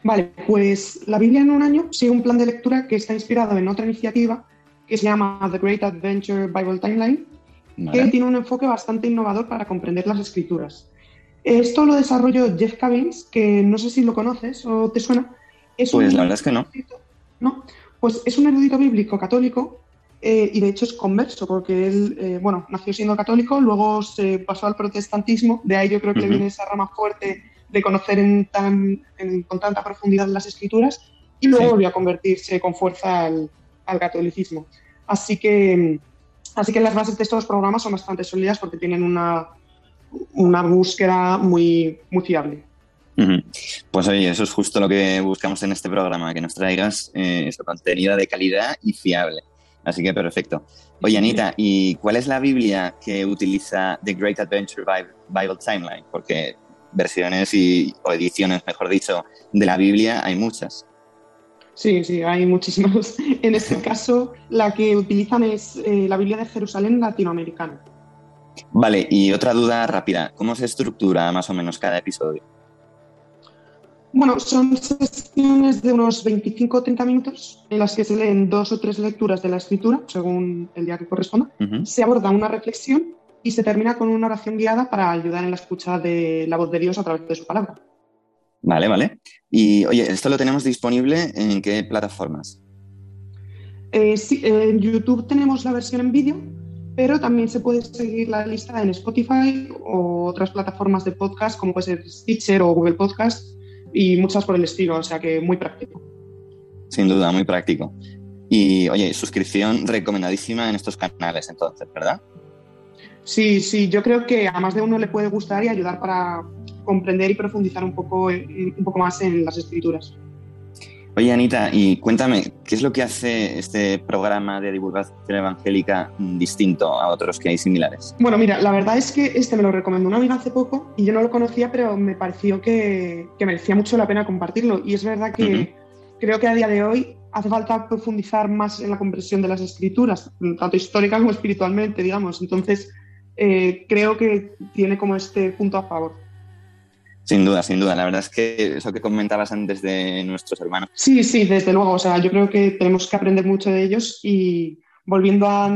Vale, pues la Biblia en un año sigue un plan de lectura que está inspirado en otra iniciativa que se llama The Great Adventure Bible Timeline, que tiene un enfoque bastante innovador para comprender las escrituras. Esto lo desarrolló Jeff Cavins, que no sé si lo conoces o te suena. Es pues la verdad es que no. No, pues es un erudito bíblico católico eh, y de hecho es converso, porque él, eh, bueno, nació siendo católico, luego se pasó al protestantismo, de ahí yo creo que le viene esa rama fuerte de conocer en tan, con tanta profundidad las escrituras, y luego volvió a convertirse con fuerza al, catolicismo. Así que, así que las bases de estos programas son bastante sólidas porque tienen una, una búsqueda muy, muy fiable. Pues oye, eso es justo lo que buscamos en este programa, que nos traigas eh, contenido de calidad y fiable. Así que perfecto. Oye, Anita, ¿y cuál es la Biblia que utiliza The Great Adventure Bible Timeline? Porque versiones y, o ediciones, mejor dicho, de la Biblia hay muchas. Sí, sí, hay muchísimas. *laughs* En este caso, la que utilizan es eh, la Biblia de Jerusalén latinoamericana. Vale, y otra duda rápida. ¿Cómo se estructura más o menos cada episodio? Bueno, son sesiones de unos 25 o 30 minutos en las que se leen dos o tres lecturas de la escritura, según el día que corresponda. Se aborda una reflexión y se termina con una oración guiada para ayudar en la escucha de la voz de Dios a través de su palabra. Vale, vale. Y oye, ¿esto lo tenemos disponible en qué plataformas? Eh, sí, en YouTube tenemos la versión en vídeo, pero también se puede seguir la lista en Spotify o otras plataformas de podcast como puede ser Stitcher o Google Podcast y muchas por el estilo, o sea que muy práctico. Sin duda, muy práctico. Y oye, suscripción recomendadísima en estos canales entonces, ¿verdad? Sí, sí, yo creo que a más de uno le puede gustar y ayudar para comprender y profundizar un poco, un poco más en las escrituras. Oye, Anita, y cuéntame, ¿qué es lo que hace este programa de divulgación evangélica distinto a otros que hay similares? Bueno, mira, la verdad es que este me lo recomendó una amiga hace poco y yo no lo conocía, pero me pareció que, merecía mucho la pena compartirlo. Y es verdad que creo que a día de hoy hace falta profundizar más en la comprensión de las escrituras, tanto histórica como espiritualmente, digamos. Entonces, eh, creo que tiene como este punto a favor. Sin duda, sin duda. La verdad es que eso que comentabas antes de nuestros hermanos. Sí, sí, desde luego. O sea, yo creo que tenemos que aprender mucho de ellos y volviendo a,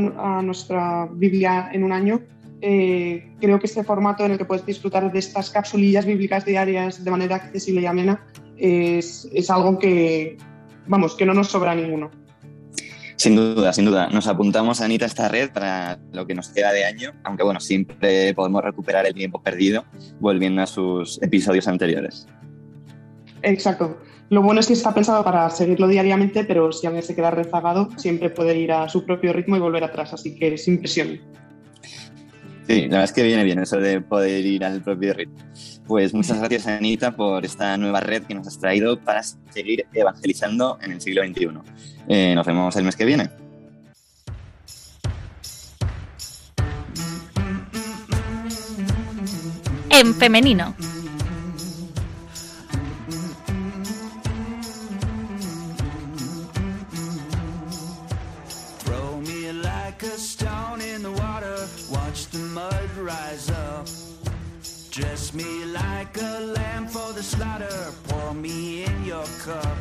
nuestra Biblia en un año, eh, creo que este formato en el que puedes disfrutar de estas capsulillas bíblicas diarias de manera accesible y amena es, es algo que, vamos, que no nos sobra a ninguno. Sin duda, sin duda. Nos apuntamos, Anita, a esta red para lo que nos queda de año, aunque bueno, siempre podemos recuperar el tiempo perdido volviendo a sus episodios anteriores. Exacto. Lo bueno es que está pensado para seguirlo diariamente, pero si alguien se queda rezagado, siempre puede ir a su propio ritmo y volver atrás, así que sin presión. Sí, la verdad es que viene bien eso de poder ir al propio ritmo. Pues muchas gracias, Anita, por esta nueva red que nos has traído para seguir evangelizando en el siglo XXI. Eh, nos vemos el mes que viene. En femenino. Dress me like a lamb for the slaughter. Pour me in your cup.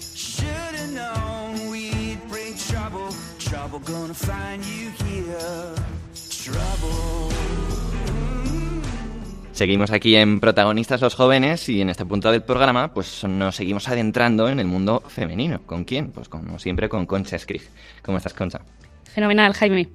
Should've known we'd bring trouble. Trouble gonna find you here. Trouble. Seguimos aquí en Protagonistas los Jóvenes y en este punto del programa pues nos seguimos adentrando en el mundo femenino. ¿Con quién? Pues como siempre con Concha Skrig. ¿Cómo estás, Concha? Fenomenal, Jaime.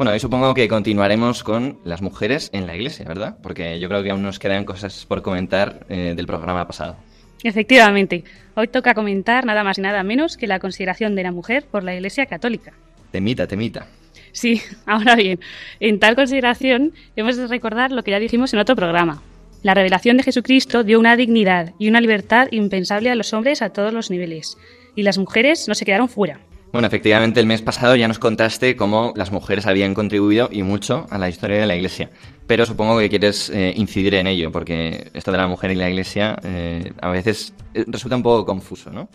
Bueno, hoy supongo que continuaremos con las mujeres en la iglesia, ¿verdad? Porque yo creo que aún nos quedan cosas por comentar eh, del programa pasado. Efectivamente, hoy toca comentar nada más y nada menos que la consideración de la mujer por la Iglesia Católica. Temita, temita. Sí, *laughs* ahora bien, en tal consideración hemos de recordar lo que ya dijimos en otro programa. La revelación de Jesucristo dio una dignidad y una libertad impensable a los hombres a todos los niveles, y las mujeres no se quedaron fuera. Bueno, efectivamente, el mes pasado ya nos contaste cómo las mujeres habían contribuido y mucho a la historia de la Iglesia. Pero supongo que quieres eh, incidir en ello, porque esto de la mujer y la Iglesia eh, a veces eh, resulta un poco confuso, ¿no?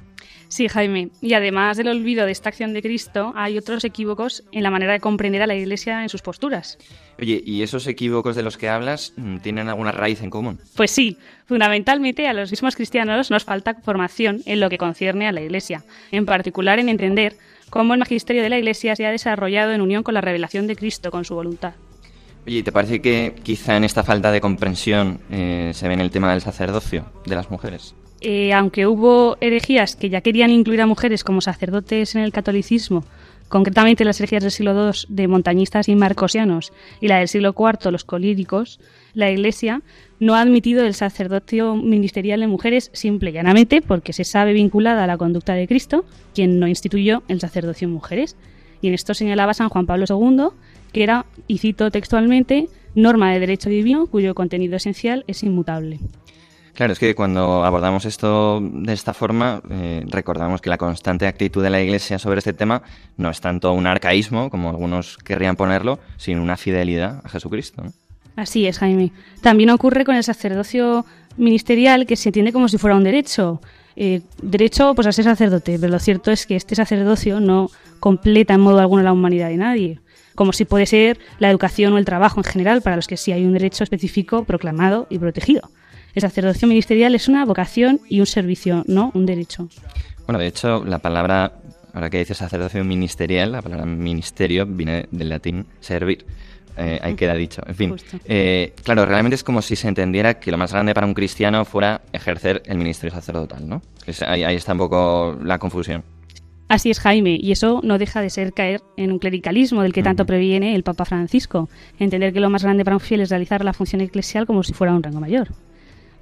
Sí, Jaime. Y además del olvido de esta acción de Cristo, hay otros equívocos en la manera de comprender a la Iglesia en sus posturas. Oye, ¿y esos equívocos de los que hablas mm, tienen alguna raíz en común? Pues sí, fundamentalmente a los mismos cristianos nos falta formación en lo que concierne a la Iglesia, en particular en entender cómo el magisterio de la Iglesia se ha desarrollado en unión con la revelación de Cristo, con su voluntad. Oye, ¿te parece que quizá en esta falta de comprensión eh, se ve en el tema del sacerdocio de las mujeres? Eh, aunque hubo herejías que ya querían incluir a mujeres como sacerdotes en el catolicismo, concretamente las herejías del siglo II de montañistas y marcosianos y la del siglo IV, los colíricos, la Iglesia no ha admitido el sacerdocio ministerial en mujeres simple y llanamente porque se sabe vinculada a la conducta de Cristo, quien no instituyó el sacerdocio en mujeres. Y en esto señalaba San Juan Pablo II, que era, y cito textualmente, norma de derecho divino cuyo contenido esencial es inmutable. Claro, es que cuando abordamos esto de esta forma, eh, recordamos que la constante actitud de la Iglesia sobre este tema no es tanto un arcaísmo, como algunos querrían ponerlo, sino una fidelidad a Jesucristo. Así es, Jaime. También ocurre con el sacerdocio ministerial, que se entiende como si fuera un derecho. Eh, derecho pues, a ser sacerdote, pero lo cierto es que este sacerdocio no completa en modo alguno la humanidad de nadie. como si puede ser la educación o el trabajo en general, para los que sí hay un derecho específico proclamado y protegido. El sacerdocio ministerial es una vocación y un servicio, no un derecho. Bueno, de hecho, la palabra, ahora que dice sacerdocio ministerial, la palabra ministerio viene del latín servir. Eh, ahí queda dicho. En fin, eh, claro, realmente es como si se entendiera que lo más grande para un cristiano fuera ejercer el ministerio sacerdotal, ¿no? ahí, ahí está un poco la confusión. Así es, Jaime, y eso no deja de ser caer en un clericalismo del que tanto previene el Papa Francisco, entender que lo más grande para un fiel es realizar la función eclesial como si fuera un rango mayor.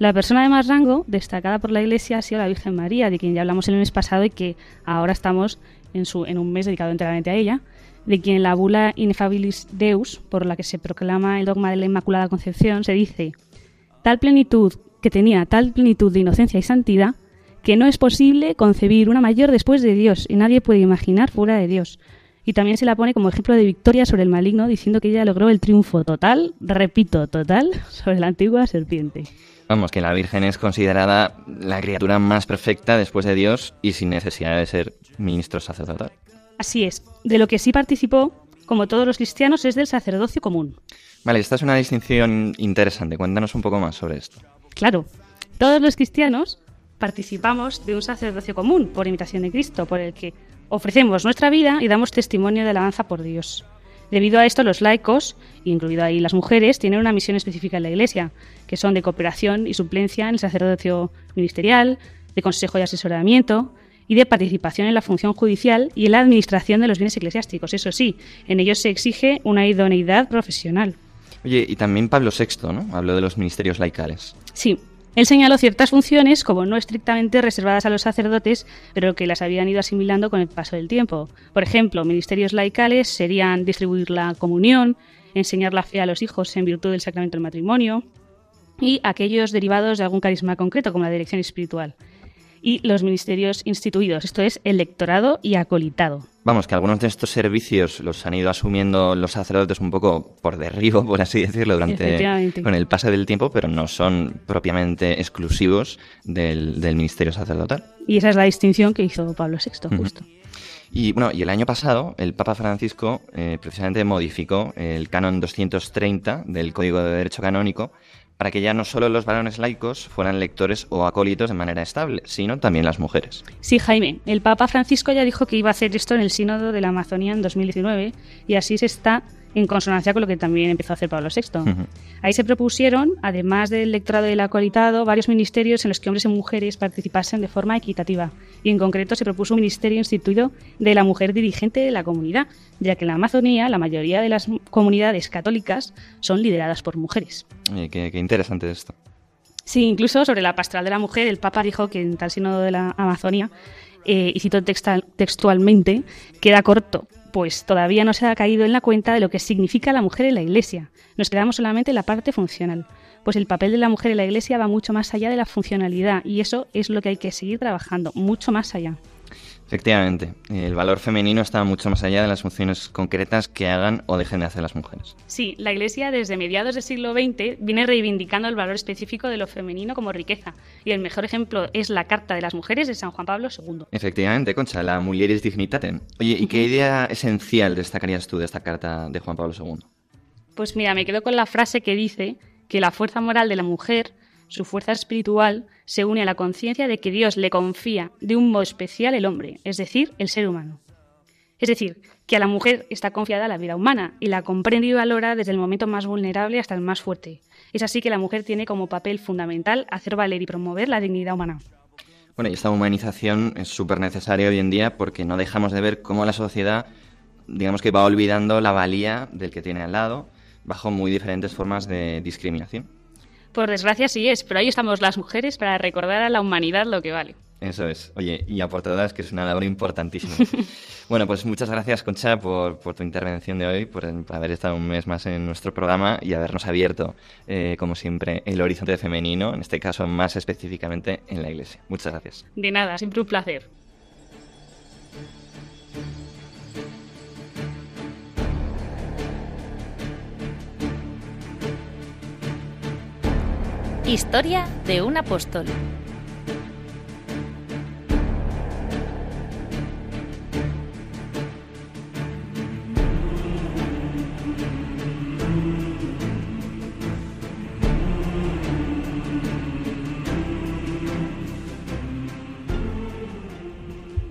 La persona de más rango, destacada por la Iglesia, ha sido la Virgen María, de quien ya hablamos el mes pasado y que ahora estamos en, su, en un mes dedicado enteramente a ella, de quien la bula Ineffabilis Deus, por la que se proclama el dogma de la Inmaculada Concepción, se dice, tal plenitud que tenía tal plenitud de inocencia y santidad, que no es posible concebir una mayor después de Dios y nadie puede imaginar fuera de Dios. Y también se la pone como ejemplo de victoria sobre el maligno, diciendo que ella logró el triunfo total, repito, total, *laughs* sobre la antigua serpiente. Vamos, que la Virgen es considerada la criatura más perfecta después de Dios y sin necesidad de ser ministro sacerdotal. Así es. De lo que sí participó, como todos los cristianos, es del sacerdocio común. Vale, esta es una distinción interesante. Cuéntanos un poco más sobre esto. Claro. Todos los cristianos participamos de un sacerdocio común por imitación de Cristo, por el que ofrecemos nuestra vida y damos testimonio de alabanza por Dios. Debido a esto, los laicos, incluido ahí las mujeres, tienen una misión específica en la Iglesia, que son de cooperación y suplencia en el sacerdocio ministerial, de consejo y asesoramiento y de participación en la función judicial y en la administración de los bienes eclesiásticos. Eso sí, en ellos se exige una idoneidad profesional. Oye, y también Pablo VI, ¿no? Habló de los ministerios laicales. Sí, él señaló ciertas funciones como no estrictamente reservadas a los sacerdotes, pero que las habían ido asimilando con el paso del tiempo. Por ejemplo, ministerios laicales serían distribuir la comunión, enseñar la fe a los hijos en virtud del sacramento del matrimonio y aquellos derivados de algún carisma concreto, como la dirección espiritual y los ministerios instituidos, esto es, electorado y acolitado. Vamos, que algunos de estos servicios los han ido asumiendo los sacerdotes un poco por derribo, por así decirlo, durante con el paso del tiempo, pero no son propiamente exclusivos del, ministerio sacerdotal. Y esa es la distinción que hizo Pablo VI, justo. Y bueno, y el año pasado el Papa Francisco eh, precisamente modificó el canon 230 del Código de Derecho Canónico para que ya no solo los varones laicos fueran lectores o acólitos de manera estable, sino también las mujeres. Sí, Jaime, el Papa Francisco ya dijo que iba a hacer esto en el Sínodo de la Amazonía en 2019 y así se está en consonancia con lo que también empezó a hacer Pablo VI. Ahí se propusieron, además del lectorado y el acolitado, varios ministerios en los que hombres y mujeres participasen de forma equitativa. Y en concreto se propuso un ministerio instituido de la mujer dirigente de la comunidad, ya que en la Amazonía la mayoría de las comunidades católicas son lideradas por mujeres. qué, interesante esto. Sí, incluso sobre la pastoral de la mujer, el Papa dijo que en tal sínodo de la Amazonía, eh, y cito textualmente, queda corto pues todavía no se ha caído en la cuenta de lo que significa la mujer en la Iglesia. Nos quedamos solamente en la parte funcional, pues el papel de la mujer en la Iglesia va mucho más allá de la funcionalidad y eso es lo que hay que seguir trabajando, mucho más allá. Efectivamente, el valor femenino está mucho más allá de las funciones concretas que hagan o dejen de hacer las mujeres. Sí, la Iglesia desde mediados del siglo XX viene reivindicando el valor específico de lo femenino como riqueza, y el mejor ejemplo es la Carta de las Mujeres de San Juan Pablo II. Efectivamente, Concha, la Mulieris Dignitatem. Oye, ¿y qué idea esencial destacarías tú de esta Carta de Juan Pablo II? Pues mira, me quedo con la frase que dice que la fuerza moral de la mujer su fuerza espiritual se une a la conciencia de que Dios le confía de un modo especial el hombre, es decir, el ser humano. Es decir, que a la mujer está confiada la vida humana y la comprende y valora desde el momento más vulnerable hasta el más fuerte. Es así que la mujer tiene como papel fundamental hacer valer y promover la dignidad humana. Bueno, y esta humanización es súper necesaria hoy en día porque no dejamos de ver cómo la sociedad, digamos que va olvidando la valía del que tiene al lado bajo muy diferentes formas de discriminación. Por desgracia sí es, pero ahí estamos las mujeres para recordar a la humanidad lo que vale. Eso es. Oye, y a por todas, que es una labor importantísima. *laughs* bueno, pues muchas gracias, Concha, por, tu intervención de hoy, por, haber estado un mes más en nuestro programa y habernos abierto, eh, como siempre, el horizonte femenino, en este caso más específicamente en la Iglesia. Muchas gracias. De nada, siempre un placer. Historia de un apóstol.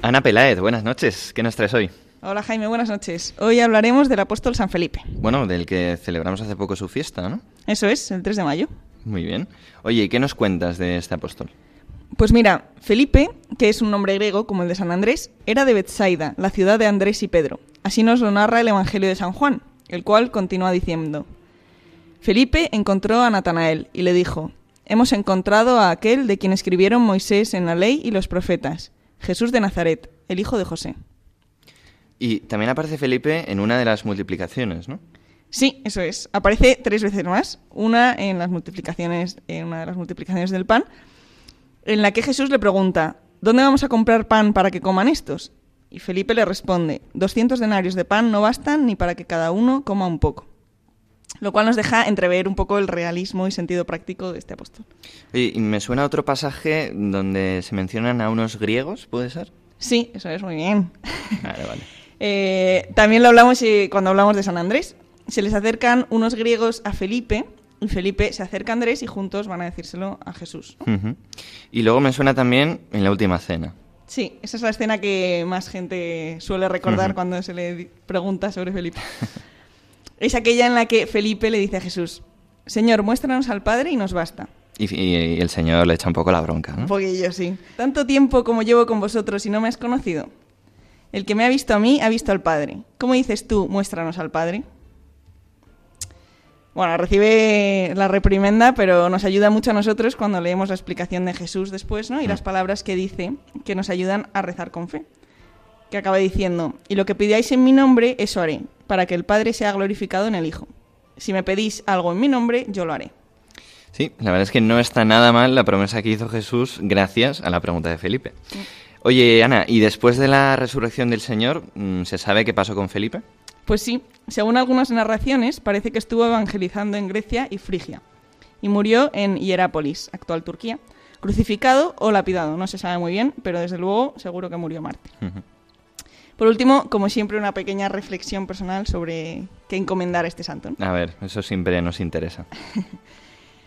Ana Peláez, buenas noches. ¿Qué nos traes hoy? Hola Jaime, buenas noches. Hoy hablaremos del apóstol San Felipe. Bueno, del que celebramos hace poco su fiesta, ¿no? Eso es, el 3 de mayo. Muy bien. Oye, ¿y qué nos cuentas de este apóstol? Pues mira, Felipe, que es un nombre griego como el de San Andrés, era de Bethsaida, la ciudad de Andrés y Pedro. Así nos lo narra el Evangelio de San Juan, el cual continúa diciendo: Felipe encontró a Natanael y le dijo: Hemos encontrado a aquel de quien escribieron Moisés en la ley y los profetas, Jesús de Nazaret, el hijo de José. Y también aparece Felipe en una de las multiplicaciones, ¿no? Sí, eso es. Aparece tres veces más. Una en las multiplicaciones, en una de las multiplicaciones del pan, en la que Jesús le pregunta, ¿dónde vamos a comprar pan para que coman estos? Y Felipe le responde, 200 denarios de pan no bastan ni para que cada uno coma un poco. Lo cual nos deja entrever un poco el realismo y sentido práctico de este apóstol. Y me suena otro pasaje donde se mencionan a unos griegos, ¿puede ser? Sí, eso es muy bien. Vale, vale. *laughs* Eh, también lo hablamos cuando hablamos de San Andrés. Se les acercan unos griegos a Felipe y Felipe se acerca a Andrés y juntos van a decírselo a Jesús. Y luego me suena también en la última cena. Sí, esa es la escena que más gente suele recordar cuando se le pregunta sobre Felipe. *laughs* es aquella en la que Felipe le dice a Jesús, Señor, muéstranos al Padre y nos basta. Y, y- y el Señor le echa un poco la bronca, ¿no? Un poquillo, sí. Tanto tiempo como llevo con vosotros y no me has conocido. El que me ha visto a mí ha visto al Padre. ¿Cómo dices tú, muéstranos al Padre? Bueno, recibe la reprimenda, pero nos ayuda mucho a nosotros cuando leemos la explicación de Jesús después, ¿no? Y las palabras que dice que nos ayudan a rezar con fe. Que acaba diciendo, y lo que pidáis en mi nombre, eso haré, para que el Padre sea glorificado en el Hijo. Si me pedís algo en mi nombre, yo lo haré. Sí, la verdad es que no está nada mal la promesa que hizo Jesús gracias a la pregunta de Felipe. Oye, Ana, ¿y después de la resurrección del Señor, mm, se sabe qué pasó con Felipe? Pues sí, según algunas narraciones, parece que estuvo evangelizando en Grecia y Frigia. Y murió en Hierápolis, actual Turquía, crucificado o lapidado, no se sabe muy bien, pero desde luego seguro que murió mártir. Por último, como siempre, una pequeña reflexión personal sobre qué encomendar a este santo. ¿no? A ver, eso siempre nos interesa. *laughs*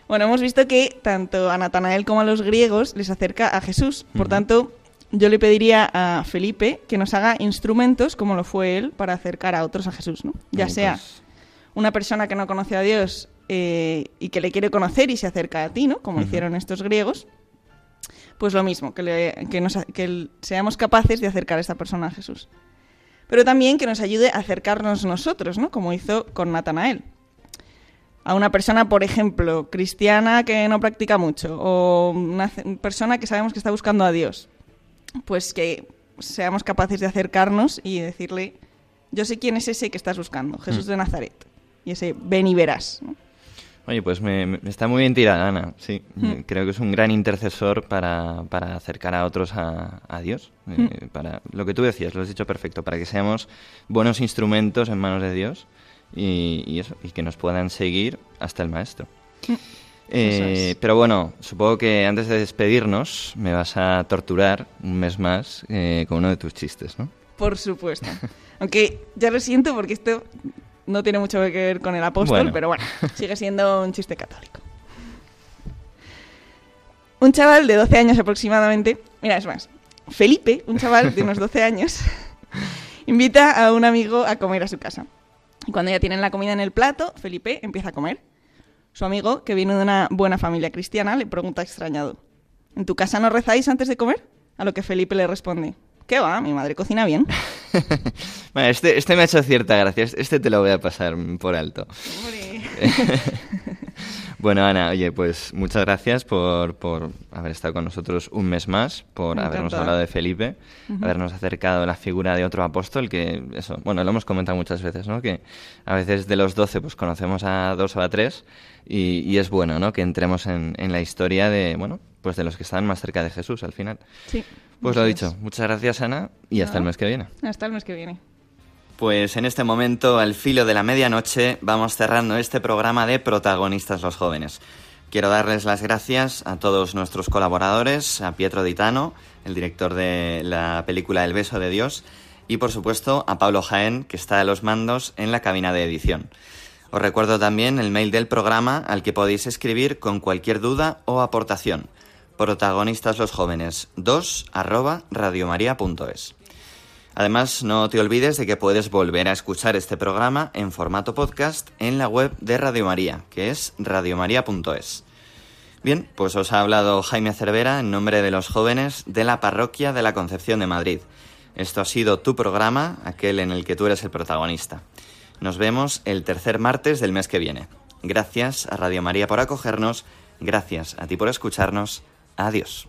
Bueno, hemos visto que tanto a Natanael como a los griegos les acerca a Jesús. Por tanto, yo le pediría a Felipe que nos haga instrumentos, como lo fue él, para acercar a otros a Jesús, ¿no? Ya sea una persona que no conoce a Dios eh, y que le quiere conocer y se acerca a ti, ¿no? Como hicieron estos griegos. Pues lo mismo, que, le- que, nos- que el- seamos capaces de acercar a esta persona a Jesús. Pero también que nos ayude a acercarnos nosotros, ¿no? Como hizo con Natanael. A una persona, por ejemplo, cristiana que no practica mucho, o una persona que sabemos que está buscando a Dios. Pues que seamos capaces de acercarnos y decirle, yo sé quién es ese que estás buscando, Jesús Mm. de Nazaret. Y ese, ven y verás. ¿no? Oye, pues me, me- está muy bien tirada, Ana. Sí, Mm. Eh, creo que es un gran intercesor para, para acercar a otros a, a Dios. Eh, Mm. para Lo que tú decías, lo has dicho perfecto, para que seamos buenos instrumentos en manos de Dios y, y eso, y que nos puedan seguir hasta el Maestro. Eh, es. Pero bueno, supongo que antes de despedirnos me vas a torturar un mes más eh, con uno de tus chistes, ¿no? Por supuesto. *laughs* Aunque ya lo siento porque esto no tiene mucho que ver con el apóstol, Bueno. pero bueno, *laughs* sigue siendo un chiste católico. Un chaval de 12 años aproximadamente, mira, es más, Felipe, un chaval de unos 12 años, *laughs* invita a un amigo a comer a su casa. Y cuando ya tienen la comida en el plato, Felipe empieza a comer. Su amigo, que viene de una buena familia cristiana, le pregunta extrañado, ¿en tu casa no rezáis antes de comer? A lo que Felipe le responde, ¿qué va? Mi madre cocina bien. *laughs* Bueno, este, este me ha hecho cierta gracia. Este te lo voy a pasar por alto. *laughs* Bueno, Ana, oye, pues muchas gracias por, por haber estado con nosotros un mes más, por habernos hablado de Felipe, habernos acercado a la figura de otro apóstol que, eso, bueno, lo hemos comentado muchas veces, ¿no? Que a veces de los doce, pues conocemos a dos o a tres y, y es bueno, ¿no? Que entremos en, en la historia de, bueno, pues de los que están más cerca de Jesús al final. Sí. Pues lo dicho, muchas gracias, Ana, y hasta el mes que viene. Hasta el mes que viene. Pues en este momento, al filo de la medianoche, vamos cerrando este programa de Protagonistas los Jóvenes. Quiero darles las gracias a todos nuestros colaboradores, a Pietro Ditano, el director de la película El beso de Dios, y por supuesto a Pablo Jaén, que está a los mandos en la cabina de edición. Os recuerdo también el mail del programa al que podéis escribir con cualquier duda o aportación. protagonistas los jóvenes 2 arroba radiomaria.es. Además, no te olvides de que puedes volver a escuchar este programa en formato podcast en la web de Radio María, que es radiomaria.es. Bien, pues os ha hablado Jaime Cervera en nombre de los jóvenes de la Parroquia de la Concepción de Madrid. Esto ha sido tu programa, aquel en el que tú eres el protagonista. Nos vemos el tercer martes del mes que viene. Gracias a Radio María por acogernos, gracias a ti por escucharnos. Adiós.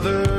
Brother.